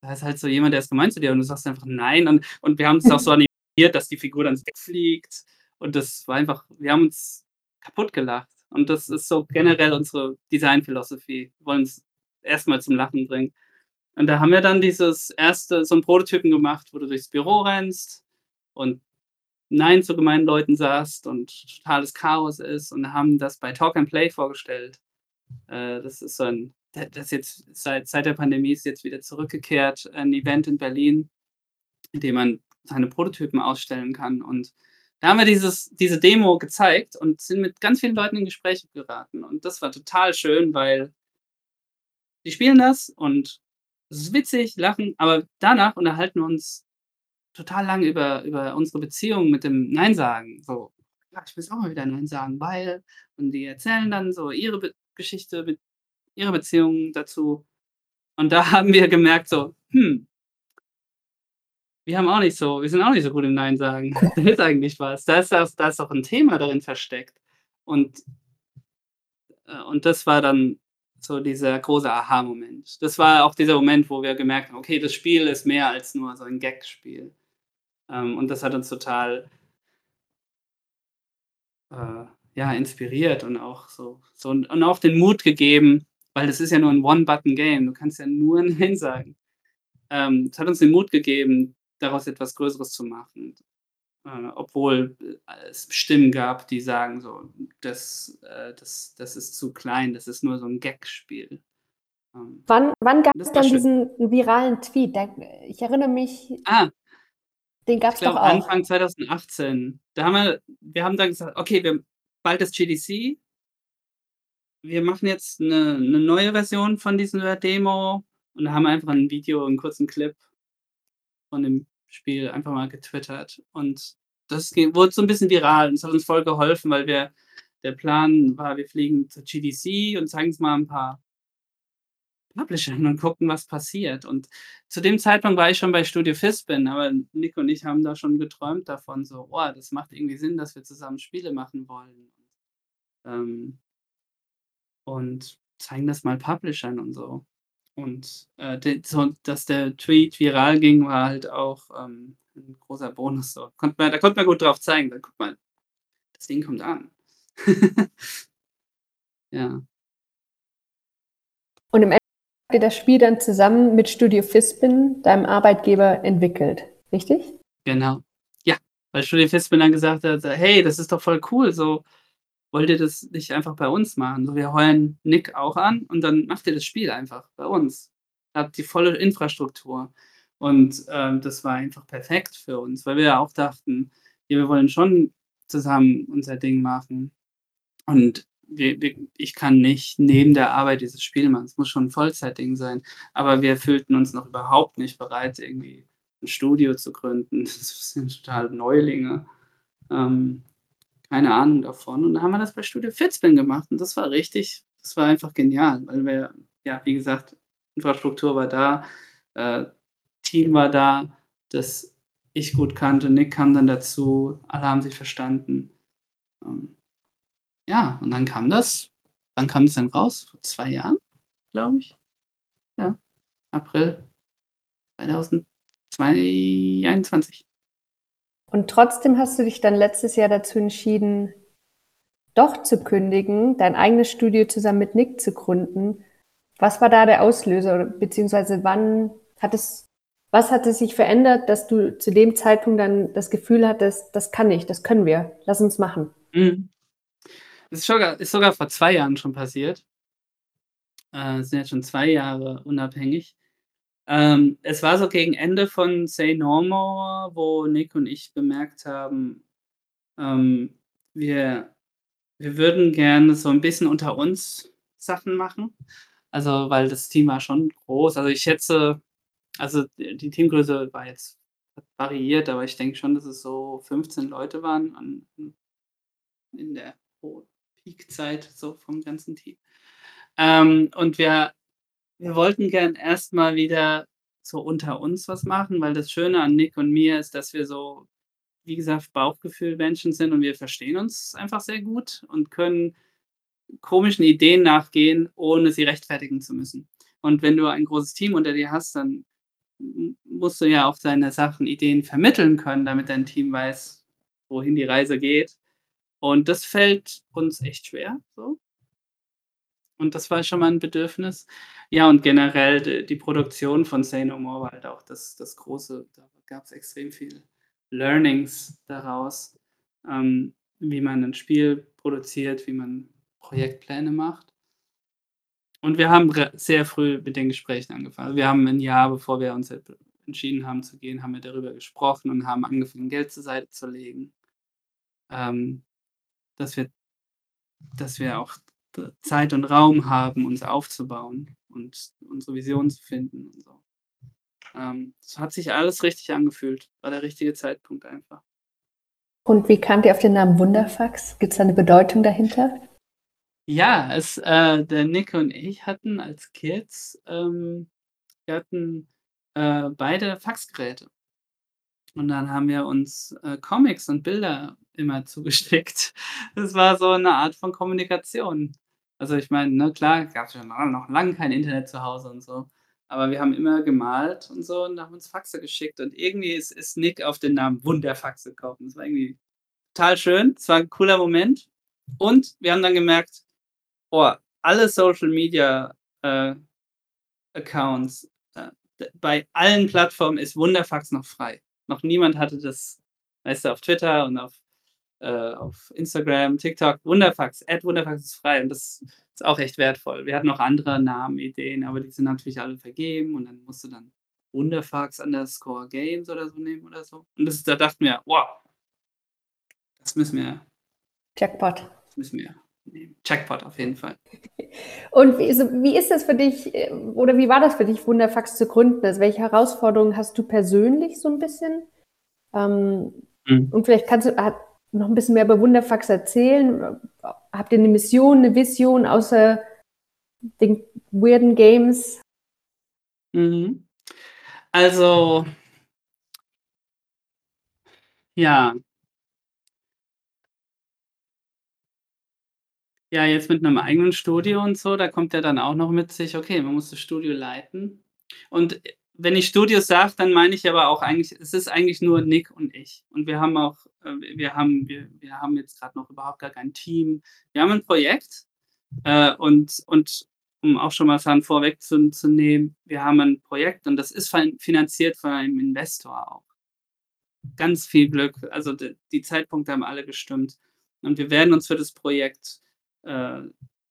da ist halt so jemand, der ist gemein zu dir und du sagst einfach „Nein“ und und wir haben es auch so animiert, dass die Figur dann wegfliegt und das war einfach wir haben uns kaputtgelacht. Und das ist so generell unsere Designphilosophie. Wir wollen's erst mal zum Lachen bringen. Und da haben wir dann dieses erste so 'n Prototypen gemacht, wo du durchs Büro rennst und Nein zu gemeinen Leuten sagst und totales Chaos ist und haben das bei Talk and Play vorgestellt. Äh, das ist so 'n d das jetzt seit seit der Pandemie ist jetzt wieder zurückgekehrt, ein Event in Berlin, in dem man seine Prototypen ausstellen kann. Und da haben wir dieses diese Demo gezeigt und sind mit ganz vielen Leuten in Gespräche geraten. Und das war total schön, weil die spielen das und es ist witzig, lachen, aber danach unterhalten wir uns total lang über über unsere Beziehung mit dem Nein sagen. So: „Ja, ich muss auch mal wieder Nein sagen, weil“ und die erzählen dann so ihre Be Geschichte mit ihrer Beziehung dazu. Und da haben wir gemerkt so: „Hm“ „wir haben auch nicht so wir sind auch nicht so gut im Nein sagen. Da ist eigentlich was. Da ist das da ist auch 'n Thema darin versteckt.“ Und äh, und das war dann so dieser große Aha-Moment. Das war auch dieser Moment, wo wir gemerkt haben: „Okay, das Spiel ist mehr als nur so 'n Gag-Spiel.“ Ähm, und das hat uns total äh, ja, inspiriert und auch so so und auch den Mut gegeben, weil das ist ja nur 'n One-Button-Game. Du kannst ja nur Nein sagen. Ähm, es hat uns den Mut gegeben, daraus etwas Größeres zu machen. Äh, obwohl, äh, es Stimmen gab, die sagen so: „Das äh, das das ist zu klein, das ist nur so 'n Gag-Spiel.“ Ähm, Wann wann gab es das dann schön. diesen viralen Tweet? Ich erinnere mich Ah. den Ich gab's doch auch. Anfang 2018. Da haben wir wir haben dann gesagt: „Okay, wir bald ist GDC“ „wir machen jetzt 'ne 'ne neue Version von dieser Demo“ und haben einfach 'n Video 'n kurzen Clip von dem Spiel einfach mal getwittert. Und das ging wurde so 'n bisschen viral und das hat uns voll geholfen, weil wir der Plan war, wir fliegen zur GDC und zeigen's mal 'n paar Publishern und gucken, was passiert. Und zu dem Zeitpunkt war ich schon bei Studio Fizbin, aber Nick und ich haben da schon geträumt davon so: „Oh, das macht irgendwie Sinn, dass wir zusammen Spiele machen wollen.“ Ähm und zeigen das mal Publishern und so. Und, äh, de so dass der Tweet viral ging, war halt auch, ähm, 'n großer Bonus so. Konnte man da konnte man gut drauf zeigen: „So, guck mal, das Ding kommt an.“ Ja. Und im Endeffekt habt ihr das Spiel dann zusammen mit Studio Fizbin, deinem Arbeitgeber, entwickelt, richtig? Genau. Ja, weil Studio Fizbin dann gesagt hat „Hey, das ist doch voll cool, so. Wollt ihr das nicht einfach bei uns machen? So, wir heuern Nick auch an und dann macht ihr das Spiel einfach bei uns. Habt die volle Infrastruktur.“ Und, ähm, das war einfach perfekt für uns, weil wir ja auch dachten: „Ja, wir wollen schon zusammen unser Ding machen.“ Und wir wir ich kann nicht neben der Arbeit dieses Spiel machen. Es muss schon 'n Vollzeitding sein. Aber wir fühlten uns noch überhaupt nicht bereit, irgendwie 'n Studio zu gründen. Das sind total Neulinge, ähm, keine Ahnung davon. Und dann haben wir das bei Studio Fizbin gemacht und das war richtig das war einfach genial, weil wir ja, wie gesagt, Infrastruktur war da, äh, Team war da, das ich gut kannte. Nick kam dann dazu, alle haben sich verstanden. Ähm, ja, und dann kam das wann kam das denn raus? Vor 2 Jahren, glaube ich. Ja, April 2022. Und trotzdem hast du dich dann letztes Jahr dazu entschieden, doch zu kündigen, dein eigenes Studio zusammen mit Nick zu gründen. Was war da der Auslöser, beziehungsweise wann hat es was hatte sich verändert, dass du zu dem Zeitpunkt dann das Gefühl hattest: „Das kann ich, das können wir. Lass uns machen?“ Mhm. Das ist sogar ist sogar vor 2 Jahren schon passiert. Äh, sind jetzt schon 2 Jahre unabhängig. Ähm, es war so gegen Ende von „Say No More“, wo Nick und ich bemerkt haben, ähm, wir wir würden gerne so 'n bisschen unter uns Sachen machen. Also, weil das Team war schon groß. Also, ich schätze also, die Teamgröße war jetzt variiert, aber ich denke schon, dass es so 15 Leute waren an in der Peakzeit so vom ganzen Team. Ähm, und wir wir wollten gern erst mal wieder so unter uns was machen, weil das Schöne an Nick und mir ist, dass wir so, wie gesagt, Bauchgefühl-Menschen sind und wir verstehen uns einfach sehr gut und können komischen Ideen nachgehen, ohne sie rechtfertigen zu müssen. Und wenn du ein großes Team unter dir hast, dann musst du ja auch deine Sachen, Ideen vermitteln können, damit dein Team weiß, wohin die Reise geht. Und das fällt uns echt schwer so. Und das war schon mal 'n Bedürfnis. Ja, und generell d die Produktion von „Say No More“ war halt auch das das Große. Da gab's extrem viel Learnings daraus, ähm, wie man 'nen Spiel produziert, wie man Projektpläne macht. Und wir haben sehr früh mit den Gesprächen angefangen. Also, wir haben 'n Jahr, bevor wir uns halt entschieden haben zu gehen, haben wir darüber gesprochen und haben angefangen, Geld zur Seite zu legen. Ähm, dass wir dass wir auch d Zeit und Raum haben, uns aufzubauen und unsere Vision zu finden und so. Ähm, es hat sich alles richtig angefühlt. War der richtige Zeitpunkt einfach. Und wie kamt ihr auf den Namen Wunderfax? Gibt's da 'ne Bedeutung dahinter? Ja, es äh, der Nick und ich hatten als Kids ähm, wir hatten, äh, beide Faxgeräte. Und dann haben wir uns, äh, Comics und Bilder immer zugeschickt. Das war so 'ne Art von Kommunikation. Also, ich meine, ne, klar, gab's ja no noch lange kein Internet zu Hause und so. Aber wir haben immer gemalt und so und haben uns Faxe geschickt. Und irgendwie ist ist Nick auf den Namen Wunderfax gekommen. Das war irgendwie total schön. Es war 'n cooler Moment. Und wir haben dann gemerkt: „Boah, alle Social Media, äh, Accounts, äh, bei allen Plattformen ist Wunderfax noch frei.“ Noch niemand hatte das, weißt du, auf Twitter und auf äh, auf Instagram, TikTok. Wunderfax @Wunderfax ist frei und das ist auch echt wertvoll. Wir hatten noch andere Namenideen, aber die sind natürlich alle vergeben und dann musst du dann Wunderfax_Games oder so nehmen oder so. Und das da dachten wir: „Wow“ „das müssen wir Jackpot. das müssen wir nehmen.“ Jackpot auf jeden Fall. Und wie so wie ist das für dich, äh, oder wie war das für dich, Wunderfax zu gründen? Also, welche Herausforderungen hast du persönlich so 'n bisschen? Ähm, Mhm. und vielleicht kannst du ha noch 'n bisschen mehr über Wunderfax erzählen. Habt ihr 'ne Mission, 'ne Vision außer den weirden Games? Mhm. Also ja. Ja, jetzt mit 'nem eigenen Studio und so, da kommt ja dann auch noch mit sich okay, man muss das Studio leiten. Und, wenn ich Studio sage, dann meine ich aber auch eigentlich es ist eigentlich nur Nick und ich. Und wir haben auch äh, wir haben wir wir haben jetzt grad noch überhaupt gar kein Team. Wir haben 'n Projekt, äh, und und um auch schon mal Sachen vorwegzun zu nehmen, wir haben 'n Projekt und das ist fin finanziert von einem Investor auch. Ganz viel Glück. Also, d die Zeitpunkte haben alle gestimmt. Und wir werden uns für das Projekt äh,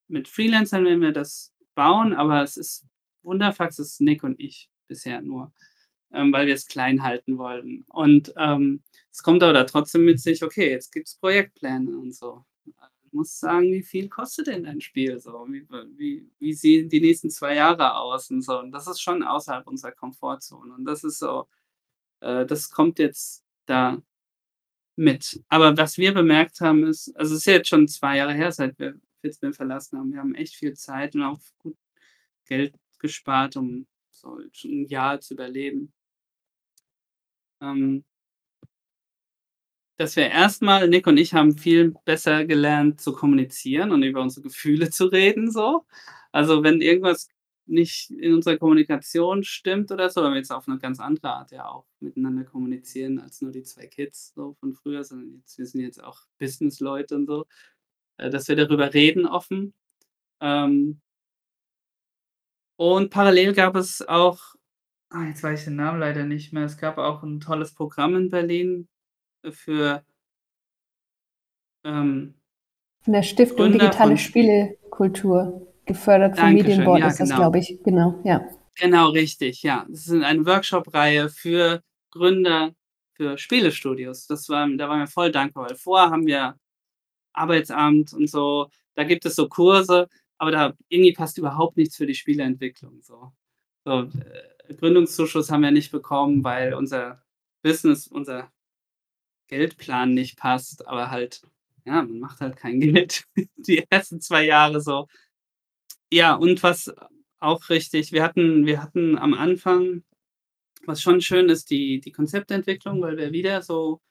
mit Freelancern werden wir das bauen, aber es ist Wunderfax ist Nick und ich bisher nur, ähm, weil wir es klein halten wollen. Und, ähm, es kommt aber da trotzdem mit sich: „Okay, jetzt gibt's Projektpläne und so.“ musst sagen, wie viel kostet denn dein Spiel so? Wie, wie, wie sehen die nächsten zwei Jahre aus und so. Und das ist schon außerhalb unserer Komfortzone. Und das ist so, äh, das kommt jetzt da mit. Aber was wir bemerkt haben, ist, also es ist jetzt schon zwei Jahre her, seit wir Fitzbin verlassen haben. Wir haben echt viel Zeit und auch gut Geld gespart, um so ein Jahr zu überleben. Ähm, dass wir erstmal, Nick und ich haben viel besser gelernt zu kommunizieren und über unsere Gefühle zu reden, so. Also wenn irgendwas nicht in unserer Kommunikation stimmt oder so, wenn wir jetzt auf eine ganz andere Art ja auch miteinander kommunizieren als nur die zwei Kids so von früher, sondern jetzt, wir sind jetzt auch Business-Leute und so, äh, dass wir darüber reden offen. Ähm, und parallel gab es auch, ah, jetzt weiß ich den Namen leider nicht mehr, es gab auch ein tolles Programm in Berlin für ähm, Von der Stiftung Gründer Digitale Spielekultur, gefördert vom Medienboard ja, ist das, genau. glaube ich. Genau, ja. Genau, richtig, ja. Das ist eine Workshop-Reihe für Gründer für Spielestudios. Das war, da waren wir voll dankbar, weil vorher haben wir Arbeitsamt und so, da gibt es so Kurse, aber da irgendwie passt überhaupt nichts für die Spieleentwicklung. So. So, äh, Gründungszuschuss haben wir nicht bekommen, weil unser Business, unser Geldplan nicht passt, aber halt, ja, man macht halt kein Geld die ersten zwei Jahre so. Ja, und was auch richtig, wir hatten, wir hatten am Anfang, was schon schön ist, die, die Konzeptentwicklung, weil wir wieder so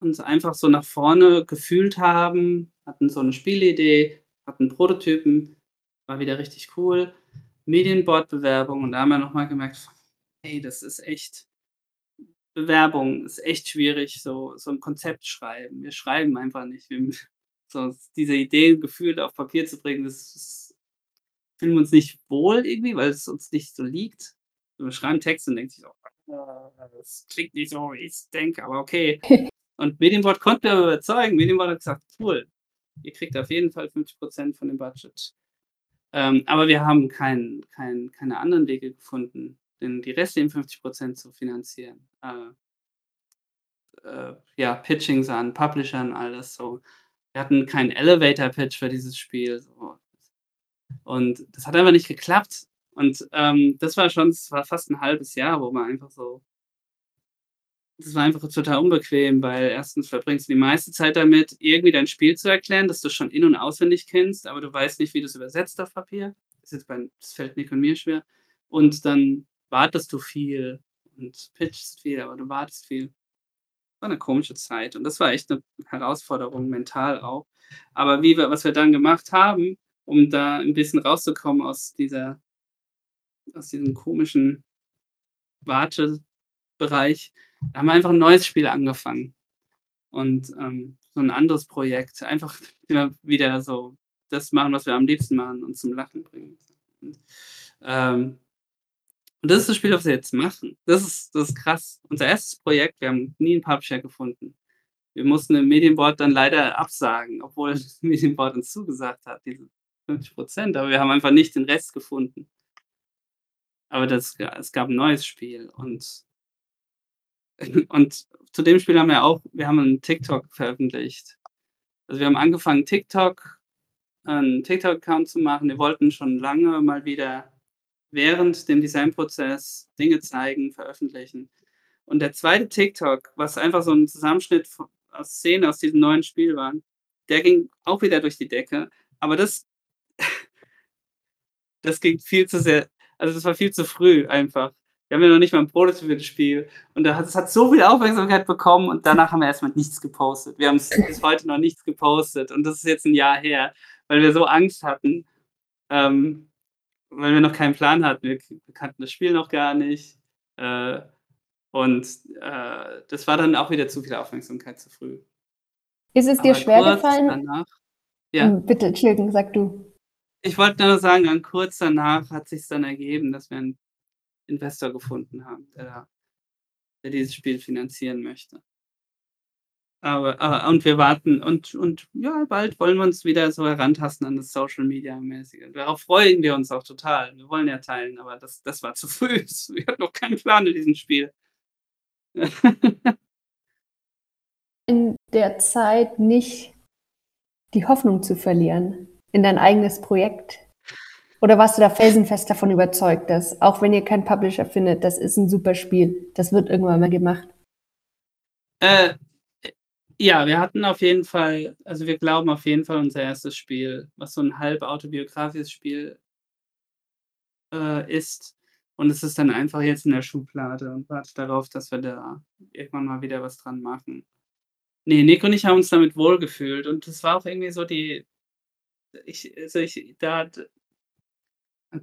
uns einfach so nach vorne gefühlt haben, hatten so eine Spielidee, hatten Prototypen, war wieder richtig cool. Medienbordbewerbung und da haben wir nochmal gemerkt, hey, das ist echt, Bewerbung ist echt schwierig, so, so ein Konzept schreiben. Wir schreiben einfach nicht. Wir, so, diese Ideen, Gefühle auf Papier zu bringen, das, das fühlen wir uns nicht wohl irgendwie, weil es uns nicht so liegt. Wir schreiben Texte und denken sich, oh, das klingt nicht so, wie ich es denke, aber okay. Und Medienbord konnte wir überzeugen. Medienbord hat gesagt, cool, ihr kriegt auf jeden Fall 50% von dem Budget. Ähm, aber wir haben kein, kein, keine anderen Wege gefunden, den, die restlichen 50% zu finanzieren. Äh, äh, ja, Pitchings an Publishern, alles so. Wir hatten keinen Elevator-Pitch für dieses Spiel. So. Und das hat einfach nicht geklappt. Und ähm, das war schon, das war fast ein halbes Jahr, wo man einfach so das war einfach total unbequem, weil erstens verbringst du die meiste Zeit damit, irgendwie dein Spiel zu erklären, das du schon in- und auswendig kennst, aber du weißt nicht, wie du es übersetzt auf Papier. Das, ist bei, das fällt Nick und mir schwer. Und dann wartest du viel und pitchst viel, aber du wartest viel. War eine komische Zeit und das war echt eine Herausforderung, mental auch. Aber wie wir, was wir dann gemacht haben, um da ein bisschen rauszukommen aus dieser, aus diesem komischen Wartebereich, da haben wir einfach ein neues Spiel angefangen. Und ähm, so ein anderes Projekt. Einfach immer wieder so das machen, was wir am liebsten machen und zum Lachen bringen. Und, ähm, und das ist das Spiel, was wir jetzt machen. Das ist, das ist krass. Unser erstes Projekt, wir haben nie einen Publisher gefunden. Wir mussten im Medienboard dann leider absagen, obwohl das Medienboard uns zugesagt hat, diese 50 Prozent. Aber wir haben einfach nicht den Rest gefunden. Aber das, es gab ein neues Spiel und und zu dem Spiel haben wir auch, wir haben einen TikTok veröffentlicht. Also wir haben angefangen, TikTok, einen TikTok-Account zu machen. Wir wollten schon lange mal wieder während dem Designprozess Dinge zeigen, veröffentlichen. Und der zweite TikTok, was einfach so ein Zusammenschnitt aus Szenen aus diesem neuen Spiel war, der ging auch wieder durch die Decke. Aber das, das ging viel zu sehr, also das war viel zu früh einfach. Wir haben ja noch nicht mal ein Prototyp für das Spiel. Und es hat so viel Aufmerksamkeit bekommen und danach haben wir erstmal nichts gepostet. Wir haben bis heute noch nichts gepostet und das ist jetzt ein Jahr her, weil wir so Angst hatten, ähm, weil wir noch keinen Plan hatten. Wir, kannten das Spiel noch gar nicht. Äh, und äh, das war dann auch wieder zu viel Aufmerksamkeit zu früh. Ist es dir Aber schwer gefallen? Danach, ja. Hm, Bitte, Entschuldigung, sag du. Ich wollte nur sagen, dann kurz danach hat sich dann ergeben, dass wir einen Investor gefunden haben, der, der dieses Spiel finanzieren möchte. Aber, aber und wir warten und, und ja, bald wollen wir uns wieder so herantasten an das Social Media mäßige. Darauf freuen wir uns auch total. Wir wollen ja teilen, aber das, das war zu früh. Wir hatten noch keinen Plan in diesem Spiel. In der Zeit nicht die Hoffnung zu verlieren in dein eigenes Projekt? Oder warst du da felsenfest davon überzeugt, dass auch wenn ihr keinen Publisher findet, das ist ein super Spiel, das wird irgendwann mal gemacht? Äh, ja, wir hatten auf jeden Fall, also wir glauben auf jeden Fall unser erstes Spiel, was so ein halb autobiografisches Spiel äh, ist. Und es ist dann einfach jetzt in der Schublade und wartet darauf, dass wir da irgendwann mal wieder was dran machen. Nee, Nick und ich haben uns damit wohlgefühlt und das war auch irgendwie so die, ich, also ich, da,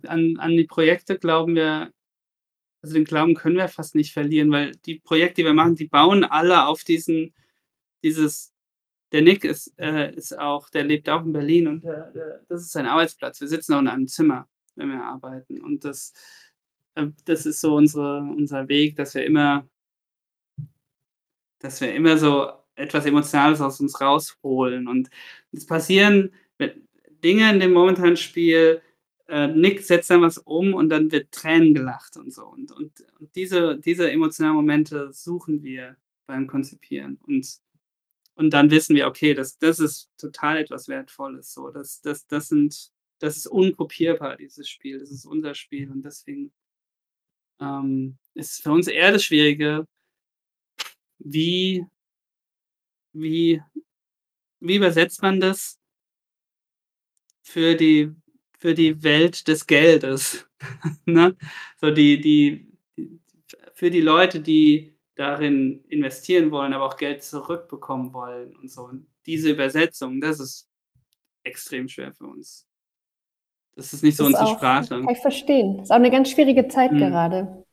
an, an die Projekte glauben wir, also den Glauben können wir fast nicht verlieren, weil die Projekte, die wir machen, die bauen alle auf diesen, dieses, der Nick ist, äh, ist auch, der lebt auch in Berlin und der, der, das ist sein Arbeitsplatz. Wir sitzen auch in einem Zimmer, wenn wir arbeiten. Und das, äh, das ist so unsere, unser Weg, dass wir immer, dass wir immer so etwas Emotionales aus uns rausholen. Und es passieren Dinge in dem momentanen Spiel, äh, Nick setzt dann was um und dann wird Tränen gelacht und so. Und, und, und diese, diese emotionalen Momente suchen wir beim Konzipieren. Und, und dann wissen wir, okay, das, das ist total etwas Wertvolles. So. Das, das, das, sind, das ist unkopierbar, dieses Spiel. Das ist unser Spiel. Und deswegen ähm, ist für uns eher das Schwierige, wie, wie, wie übersetzt man das für die für die Welt des Geldes. ne? So die, die, für die Leute, die darin investieren wollen, aber auch Geld zurückbekommen wollen und so. Und diese Übersetzung, das ist extrem schwer für uns. Das ist nicht so unsere Sprache. Kann ich verstehen. Das ist auch eine ganz schwierige Zeit mhm. gerade.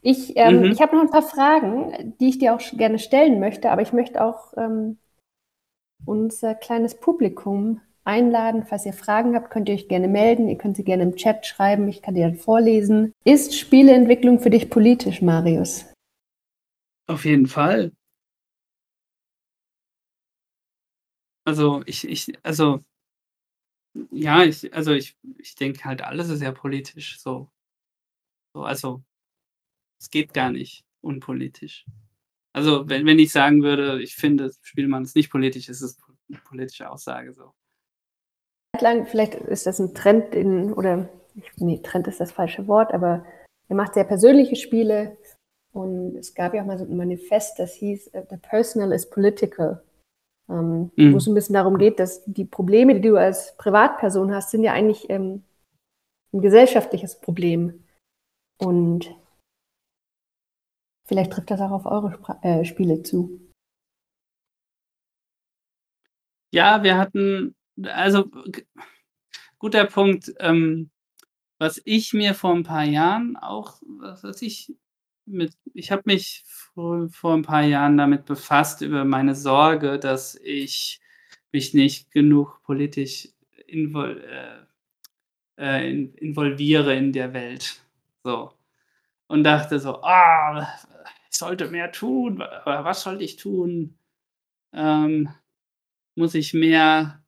Ich, ähm, mhm. ich habe noch ein paar Fragen, die ich dir auch gerne stellen möchte, aber ich möchte auch ähm, unser kleines Publikum einladen. Falls ihr Fragen habt, könnt ihr euch gerne melden. Ihr könnt sie gerne im Chat schreiben. Ich kann die dann vorlesen. Ist Spieleentwicklung für dich politisch, Marius? Auf jeden Fall. Also ich, ich, also ja, ich, also ich, ich denke halt, alles ist ja politisch. So. so also es geht gar nicht unpolitisch. Also wenn, wenn ich sagen würde, ich finde, Spielmann ist nicht politisch, ist es eine politische Aussage so lang, vielleicht ist das ein Trend in, oder nee, Trend ist das falsche Wort, aber er macht sehr persönliche Spiele und es gab ja auch mal so ein Manifest, das hieß uh, The Personal is Political, ähm, mhm. wo es ein bisschen darum geht, dass die Probleme, die du als Privatperson hast, sind ja eigentlich ähm, ein gesellschaftliches Problem. Und vielleicht trifft das auch auf eure Spra äh, Spiele zu. Ja, wir hatten also guter Punkt. Ähm, was ich mir vor ein paar Jahren auch, was weiß ich, mit, ich habe mich vor, ein paar Jahren damit befasst, über meine Sorge, dass ich mich nicht genug politisch invol, äh, äh, in, involviere in der Welt. So. Und dachte so, ah, ich sollte mehr tun, aber was sollte ich tun? Ähm, muss ich mehr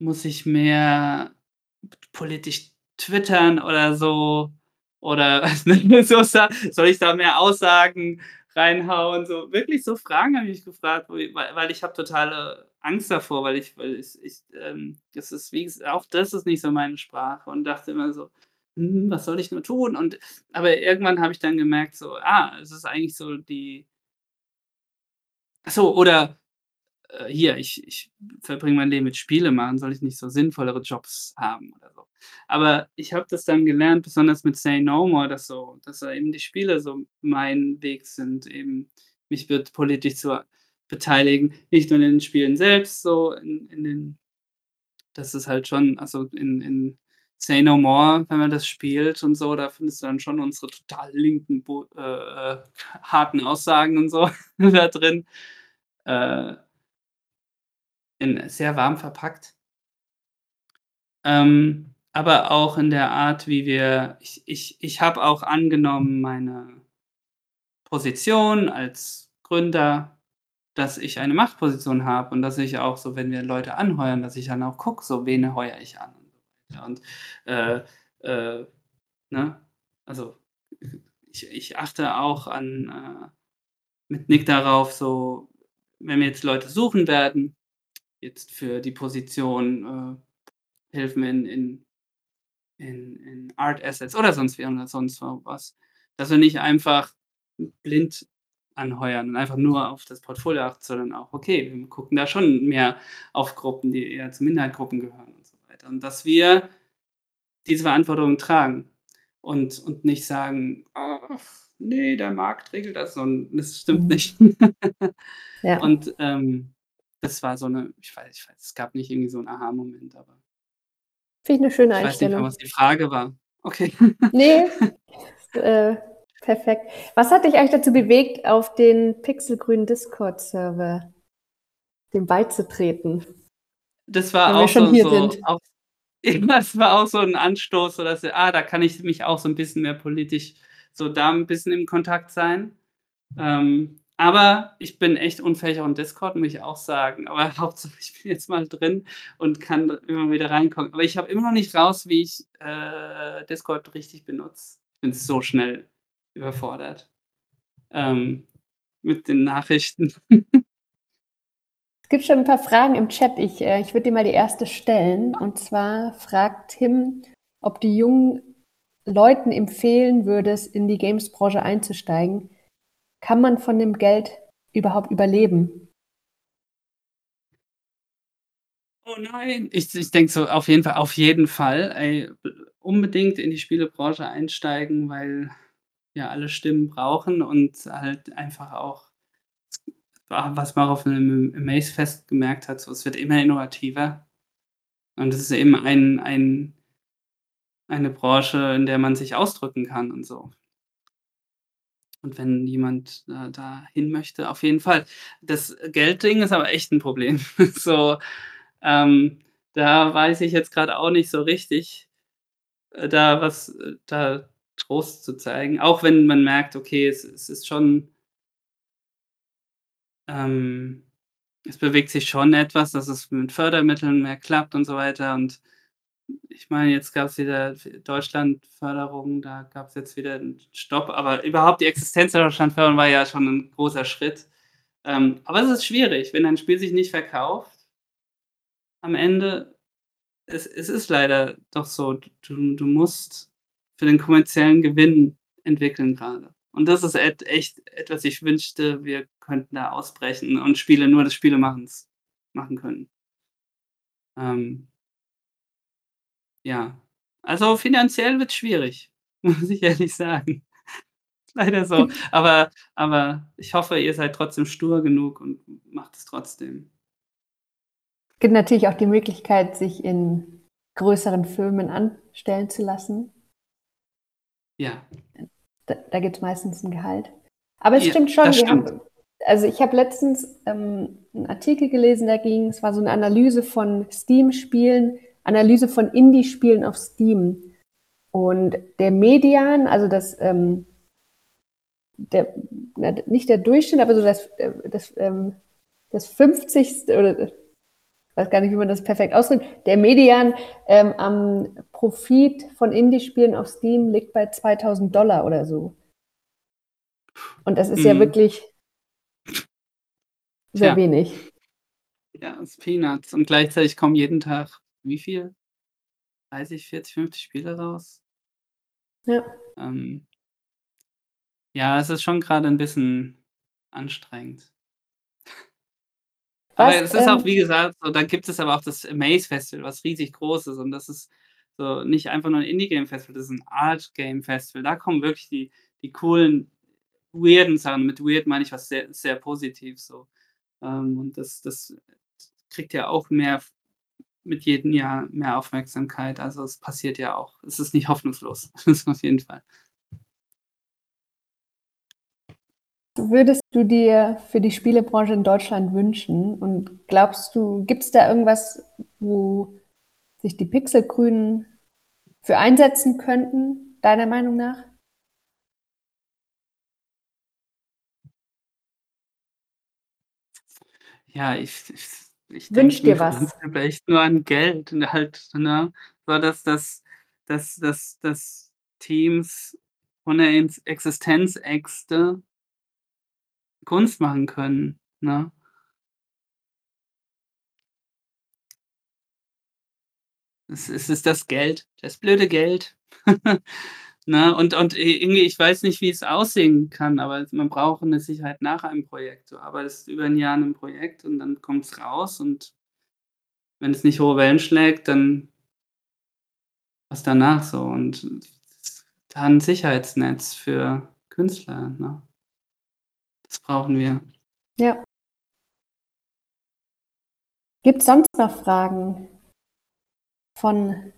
muss ich mehr politisch twittern oder so? Oder so, soll ich da mehr Aussagen reinhauen? So, wirklich so Fragen habe ich mich gefragt, weil, weil ich habe totale Angst davor, weil ich, weil ich, ich ähm, das ist, wie gesagt, auch das ist nicht so meine Sprache und dachte immer so, hm, was soll ich nur tun? Und aber irgendwann habe ich dann gemerkt, so, ah, es ist eigentlich so die. So, oder äh, hier, ich, ich verbringe mein Leben mit Spiele machen, soll ich nicht so sinnvollere Jobs haben oder so. Aber ich habe das dann gelernt, besonders mit Say No More, dass so, dass eben die Spiele so mein Weg sind, eben mich wird politisch zu beteiligen, nicht nur in den Spielen selbst, so in, in den, das ist halt schon, also in, in Say No More, wenn man das spielt und so, da findest du dann schon unsere total linken, äh, äh, harten Aussagen und so da drin. Äh, in sehr warm verpackt. Ähm, aber auch in der Art, wie wir ich ich ich habe auch angenommen meine Position als Gründer, dass ich eine Machtposition habe und dass ich auch so, wenn wir Leute anheuern, dass ich dann auch gucke, so wen heuere ich an und äh, äh, ne? Also ich, ich achte auch an äh, mit Nick darauf, so wenn wir jetzt Leute suchen werden, jetzt für die Position, äh, Hilfen in in in in Art Assets oder sonst wie oder sonst wa was. Dass wir nicht einfach blind anheuern und einfach nur auf das Portfolio achten, sondern auch, okay, wir gucken da schon mehr auf Gruppen, die eher zu Minderheitengruppen gehören und so weiter. Und dass wir diese Verantwortung tragen und und nicht sagen: „Ach, ne, der Markt regelt das und das stimmt Mhm. nicht.“ Ja. Und, ähm, das war so 'ne ich weiß ich weiß, es gab nicht irgendwie so 'n Aha-Moment, aber Finde ich 'ne schöne ich weiß nicht Einstellung. was die Frage war. Okay. Ne, äh, perfekt. Was hat dich eigentlich dazu bewegt, auf den pixelgrünen Discord-Server dem beizutreten? Das war auch so so auch das war auch so 'n Anstoß, so dass ah, da kann ich mich auch so 'n bisschen mehr politisch so da 'n bisschen im Kontakt sein. Ähm, aber ich bin echt unfähig auch in Discord, muss ich auch sagen. Aber Hauptsache, ich bin jetzt mal drin und kann immer wieder reinkommen. Aber ich habe immer noch nicht raus, wie ich, äh, Discord richtig benutze. Bin so schnell überfordert, ähm, mit den Nachrichten. Es gibt schon 'n paar Fragen im Chat. Ich äh, ich würde dir mal die erste stellen. Und zwar fragt Tim, ob du jungen Leuten empfehlen würdest, in die Games-Branche einzusteigen. Kann man von dem Geld überhaupt überleben? Oh nein. Ich ich denke so auf jeden Fall auf jeden Fall, ey, unbedingt in die Spielebranche einsteigen, weil ja alle Stimmen brauchen und halt einfach auch wa was man auf 'nem Amazfest gemerkt hat, so es wird immer innovativer. Und es ist eben ein ein eine Branche, in der man sich ausdrücken kann und so. Und wenn jemand, äh, da hin möchte, auf jeden Fall. Das Geldding ist aber echt 'n Problem. So, ähm, da weiß ich jetzt grad auch nicht so richtig, äh, da was äh, da Trost zu zeigen, auch wenn man merkt, okay, es es ist schon ähm, es bewegt sich schon etwas, dass es mit Fördermitteln mehr klappt und so weiter. Und ich meine, jetzt gab's wieder f Deutschlandförderung, da gab's jetzt wieder 'n Stopp, aber überhaupt die Existenz der Deutschlandförderung war ja schon 'n großer Schritt. Ähm, aber es ist schwierig, wenn ein Spiel sich nicht verkauft am Ende es es ist leider doch so, du du musst für den kommerziellen Gewinn entwickeln grade. Und das ist et echt etwas ich wünschte, wir könnten da ausbrechen und Spiele nur des Spielemachens machen können. Ähm ja. Also, finanziell wird's schwierig, muss ich ehrlich sagen. Leider so. Gibt Aber aber ich hoffe, ihr seid trotzdem stur genug und macht es trotzdem. Gibt natürlich auch die Möglichkeit, sich in größeren Firmen anstellen zu lassen. Ja. Da da gibt's meistens 'n Gehalt. Aber es Ja, stimmt schon, stimmt. haben also, ich habe letztens, ähm, 'n Artikel gelesen, da ging's war so 'ne Analyse von Steam-Spielen Analyse von Indie-Spielen auf Steam. Und der Median, also das, ähm der na, nicht der Durchschnitt, aber so das äh, das, ähm das 50. oder weiß gar nicht, wie man das perfekt ausdrückt. Der Median, ähm, am Profit von Indie-Spielen auf Steam liegt bei 2.000 $ oder so. Und das ist ja Mhm. wirklich sehr Tja. wenig. Ja, ist Peanuts. Und gleichzeitig kommen jeden Tag wie viel? 30, 40, 50 Spiele raus? Ja. Ähm ja, es ist schon grade 'n bisschen anstrengend. Aber Was, es ist auch, ähm wie gesagt so da gibt es aber auch das Amaze-Festival, was riesig groß ist. Und das ist so nicht einfach nur 'n Indie-Game-Festival, das ist 'n Art-Game-Festival. Da kommen wirklich die die coolen, weirden Sachen. Mit weird meine ich was sehr sehr positiv so. Ähm, und das das kriegt ja auch mehr mit jedem Jahr mehr Aufmerksamkeit. Also, es passiert ja auch. Es ist nicht hoffnungslos. Das auf jeden Fall. Würdest du dir für die Spielebranche in Deutschland wünschen? Und glaubst du gibt's da irgendwas, wo sich die Pixelgrünen für einsetzen könnten, deiner Meinung nach? Ja, ich ich ich wünsche dir was. Echt nur an Geld. Und halt, ne, war das, dass, dass, dass, dass Teams ohne Existenzäxte Kunst machen können. Ne? Es ist das Geld, das blöde Geld. Ne? Und und irgendwie ich weiß nicht, wie es aussehen kann, aber man braucht 'ne Sicherheit nach einem Projekt. Du arbeitest über 'n Jahr 'nem Projekt und dann kommt's raus und wenn es nicht hohe Wellen schlägt, dann was danach so? Und da 'n Sicherheitsnetz für Künstler, ne? Das brauchen wir. Ja. Gibt's sonst noch Fragen von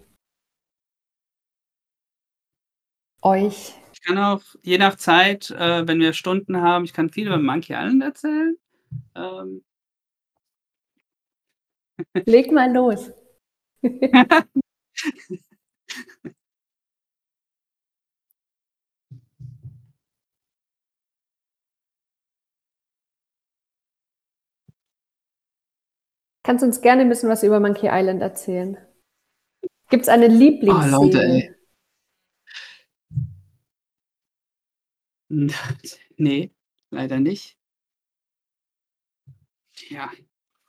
euch? Ich kann auch je nach Zeit, äh, wenn wir Stunden haben ich kann viel über Monkey Island erzählen. Ähm Leg mal los. Kannst uns gerne 'n bisschen was über Monkey Island erzählen. Gibt's eine Oh Leute, Lieblingsszene? ey. Hm, ne, leider nicht. Ja,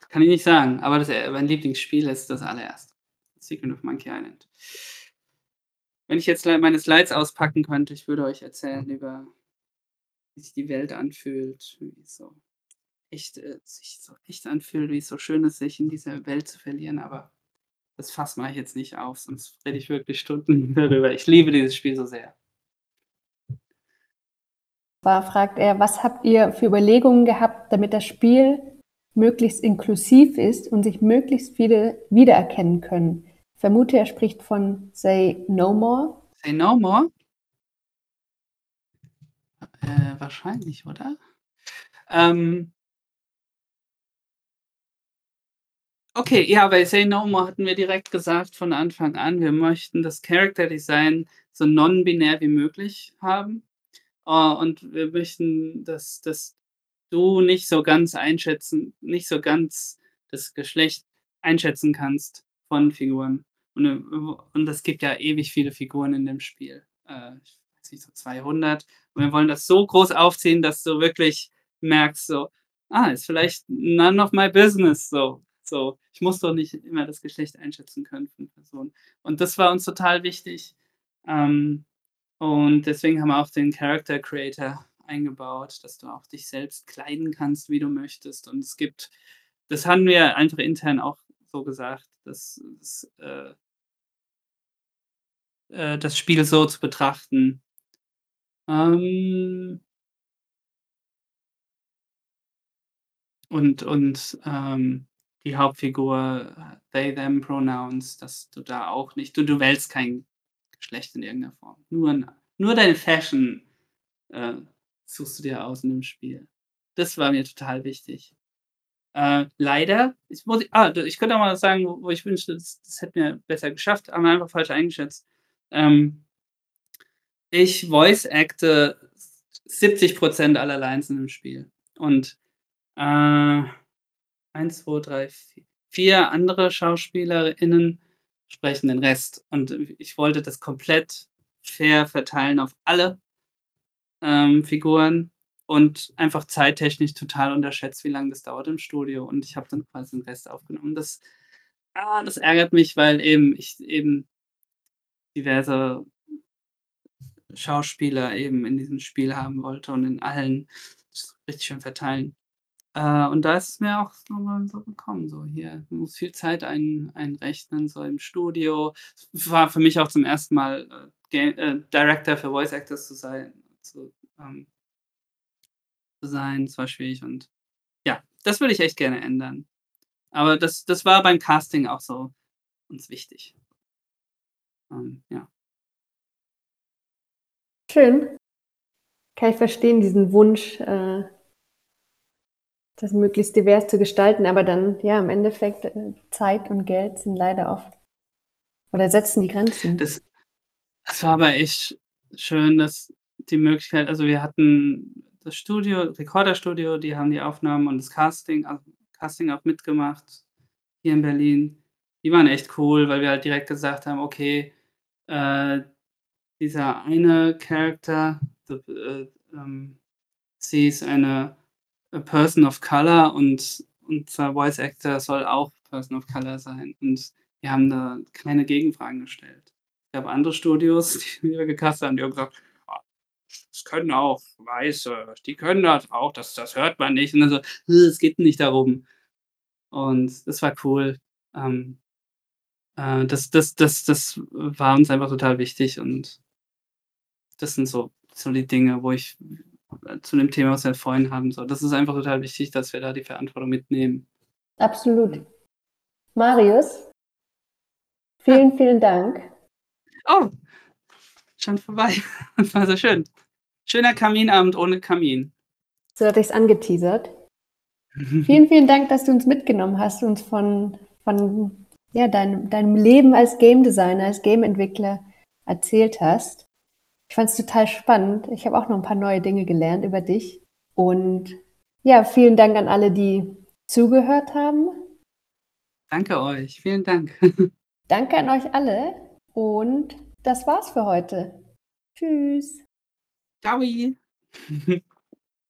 kann ich nicht sagen, aber das äh, mein Lieblingsspiel ist das allererste, „Secret of Monkey Island“. Wenn ich jetzt meine Slides auspacken könnte, ich würde euch erzählen über wie sich die Welt anfühlt, wie es so echt sich so echt anfühlt, wie es so schön ist, sich in dieser Welt zu verlieren, aber das Fass mache ich jetzt nicht auf, sonst rede ich wirklich Stunden darüber. Ich liebe dieses Spiel so sehr. Zwar fragt er: „Was habt ihr für Überlegungen gehabt, damit das Spiel möglichst inklusiv ist und sich möglichst viele wiedererkennen können?“ Ich vermute, er spricht von „Say No More“. „Say No More“? Äh, wahrscheinlich, oder? Ähm Okay, ja, bei „Say No More“ hatten wir direkt gesagt von Anfang an, wir möchten das Character Design so nonbinär wie möglich haben. Äh, und wir möchten, dass dass du nicht so ganz einschätzen nicht so ganz das Geschlecht einschätzen kannst von Figuren. Und, äh, und es gibt ja ewig viele Figuren in dem Spiel. Äh, ich weiß nicht, so 200. Und wir wollen das so groß aufziehen, dass du wirklich merkst so: „Ah, ist vielleicht none of my business“, so so. Ich muss doch nicht immer das Geschlecht einschätzen können von Personen. Und das war uns total wichtig. Ähm, und deswegen haben wir auch den Character Creator eingebaut, dass du auch dich selbst kleiden kannst, wie du möchtest. Und es gibt das haben wir einfach intern auch so gesagt, dass es, äh äh, das Spiel so zu betrachten. Ähm Und und, ähm, die Hauptfigur They Them Pronouns, dass du da auch nicht du du wählst kein Geschlecht in irgend 'ner Form. Nur nur deine Fashion, äh, suchst du dir aus in dem Spiel. Das war mir total wichtig. Äh, leider, ich muss ah, ich könnte auch mal sagen, wo wo ich wünschte, das das hätten wir besser geschafft, haben wir einfach falsch eingeschätzt. Ähm ich voice acte 70 % aller Lines in dem Spiel. Und, äh, 1, 2, 3, vi 4 andere SchauspielerInnen sprechen den Rest. Und ich wollte das komplett fair verteilen auf alle, ähm, Figuren und einfach zeittechnisch total unterschätzt, wie lang das dauert im Studio. Und ich habe dann quasi den Rest aufgenommen. Das ah, das ärgert mich, weil eben ich eben diverse Schauspieler eben in diesem Spiel haben wollte und in allen richtig schön verteilen. Äh, und da ist es mir auch so so gekommen, so hier, du musst viel Zeit ein einrechnen, so im Studio. Es war für mich auch zum 1. Mal, äh, Ga äh, Director für Voice Actors zu sein zu, ähm zu sein. Das war schwierig und ja, das würde ich echt gerne ändern. Aber das das war beim Casting auch so uns wichtig. Ähm, ja. Schön. Kann ich verstehen, diesen Wunsch, äh das möglichst divers zu gestalten, aber dann, ja, im Endeffekt, äh, Zeit und Geld sind leider oft oder setzen die Grenzen. Das das war aber echt schön, dass die Möglichkeit also, wir hatten das Studio Rekorderstudio, die haben die Aufnahmen und das Casting a Casting auch mitgemacht hier in Berlin. Die waren echt cool, weil wir halt direkt gesagt haben: „Okay, äh, dieser eine Character, d äh, ähm, sie ist eine a person of color und unser Voice Actor soll auch Person of Color sein.“ Und wir haben da keine Gegenfragen gestellt. Es gab andere Studios, die wir gecastet haben, die haben gesagt: „Ah, das können auch Weiße, die können das auch, das das hört man nicht.“ Und dann so: „Äh, es geht nicht darum.“ Und das war cool. Ähm, äh, das das das das war uns einfach total wichtig und das sind so so die Dinge, wo ich zu dem Thema, was wir vorhin haben, so das ist einfach total wichtig, dass wir da die Verantwortung mitnehmen. Absolut. Marius, vielen, vielen Dank. Oh, schon vorbei. Das war so schön. Schöner Kaminabend ohne Kamin. So hatte ich's angeteasert. Vielen, vielen Dank, dass du uns mitgenommen hast, uns von von, ja, deinem deinem Leben als Game Designer, als Game-Entwickler erzählt hast. Ich fand's total spannend. Ich habe auch noch 'n paar neue Dinge gelernt über dich. Und ja, vielen Dank an alle, die zugehört haben. Danke euch. Vielen Dank. Danke an euch alle und das war's für heute. Tschüss. Tschau.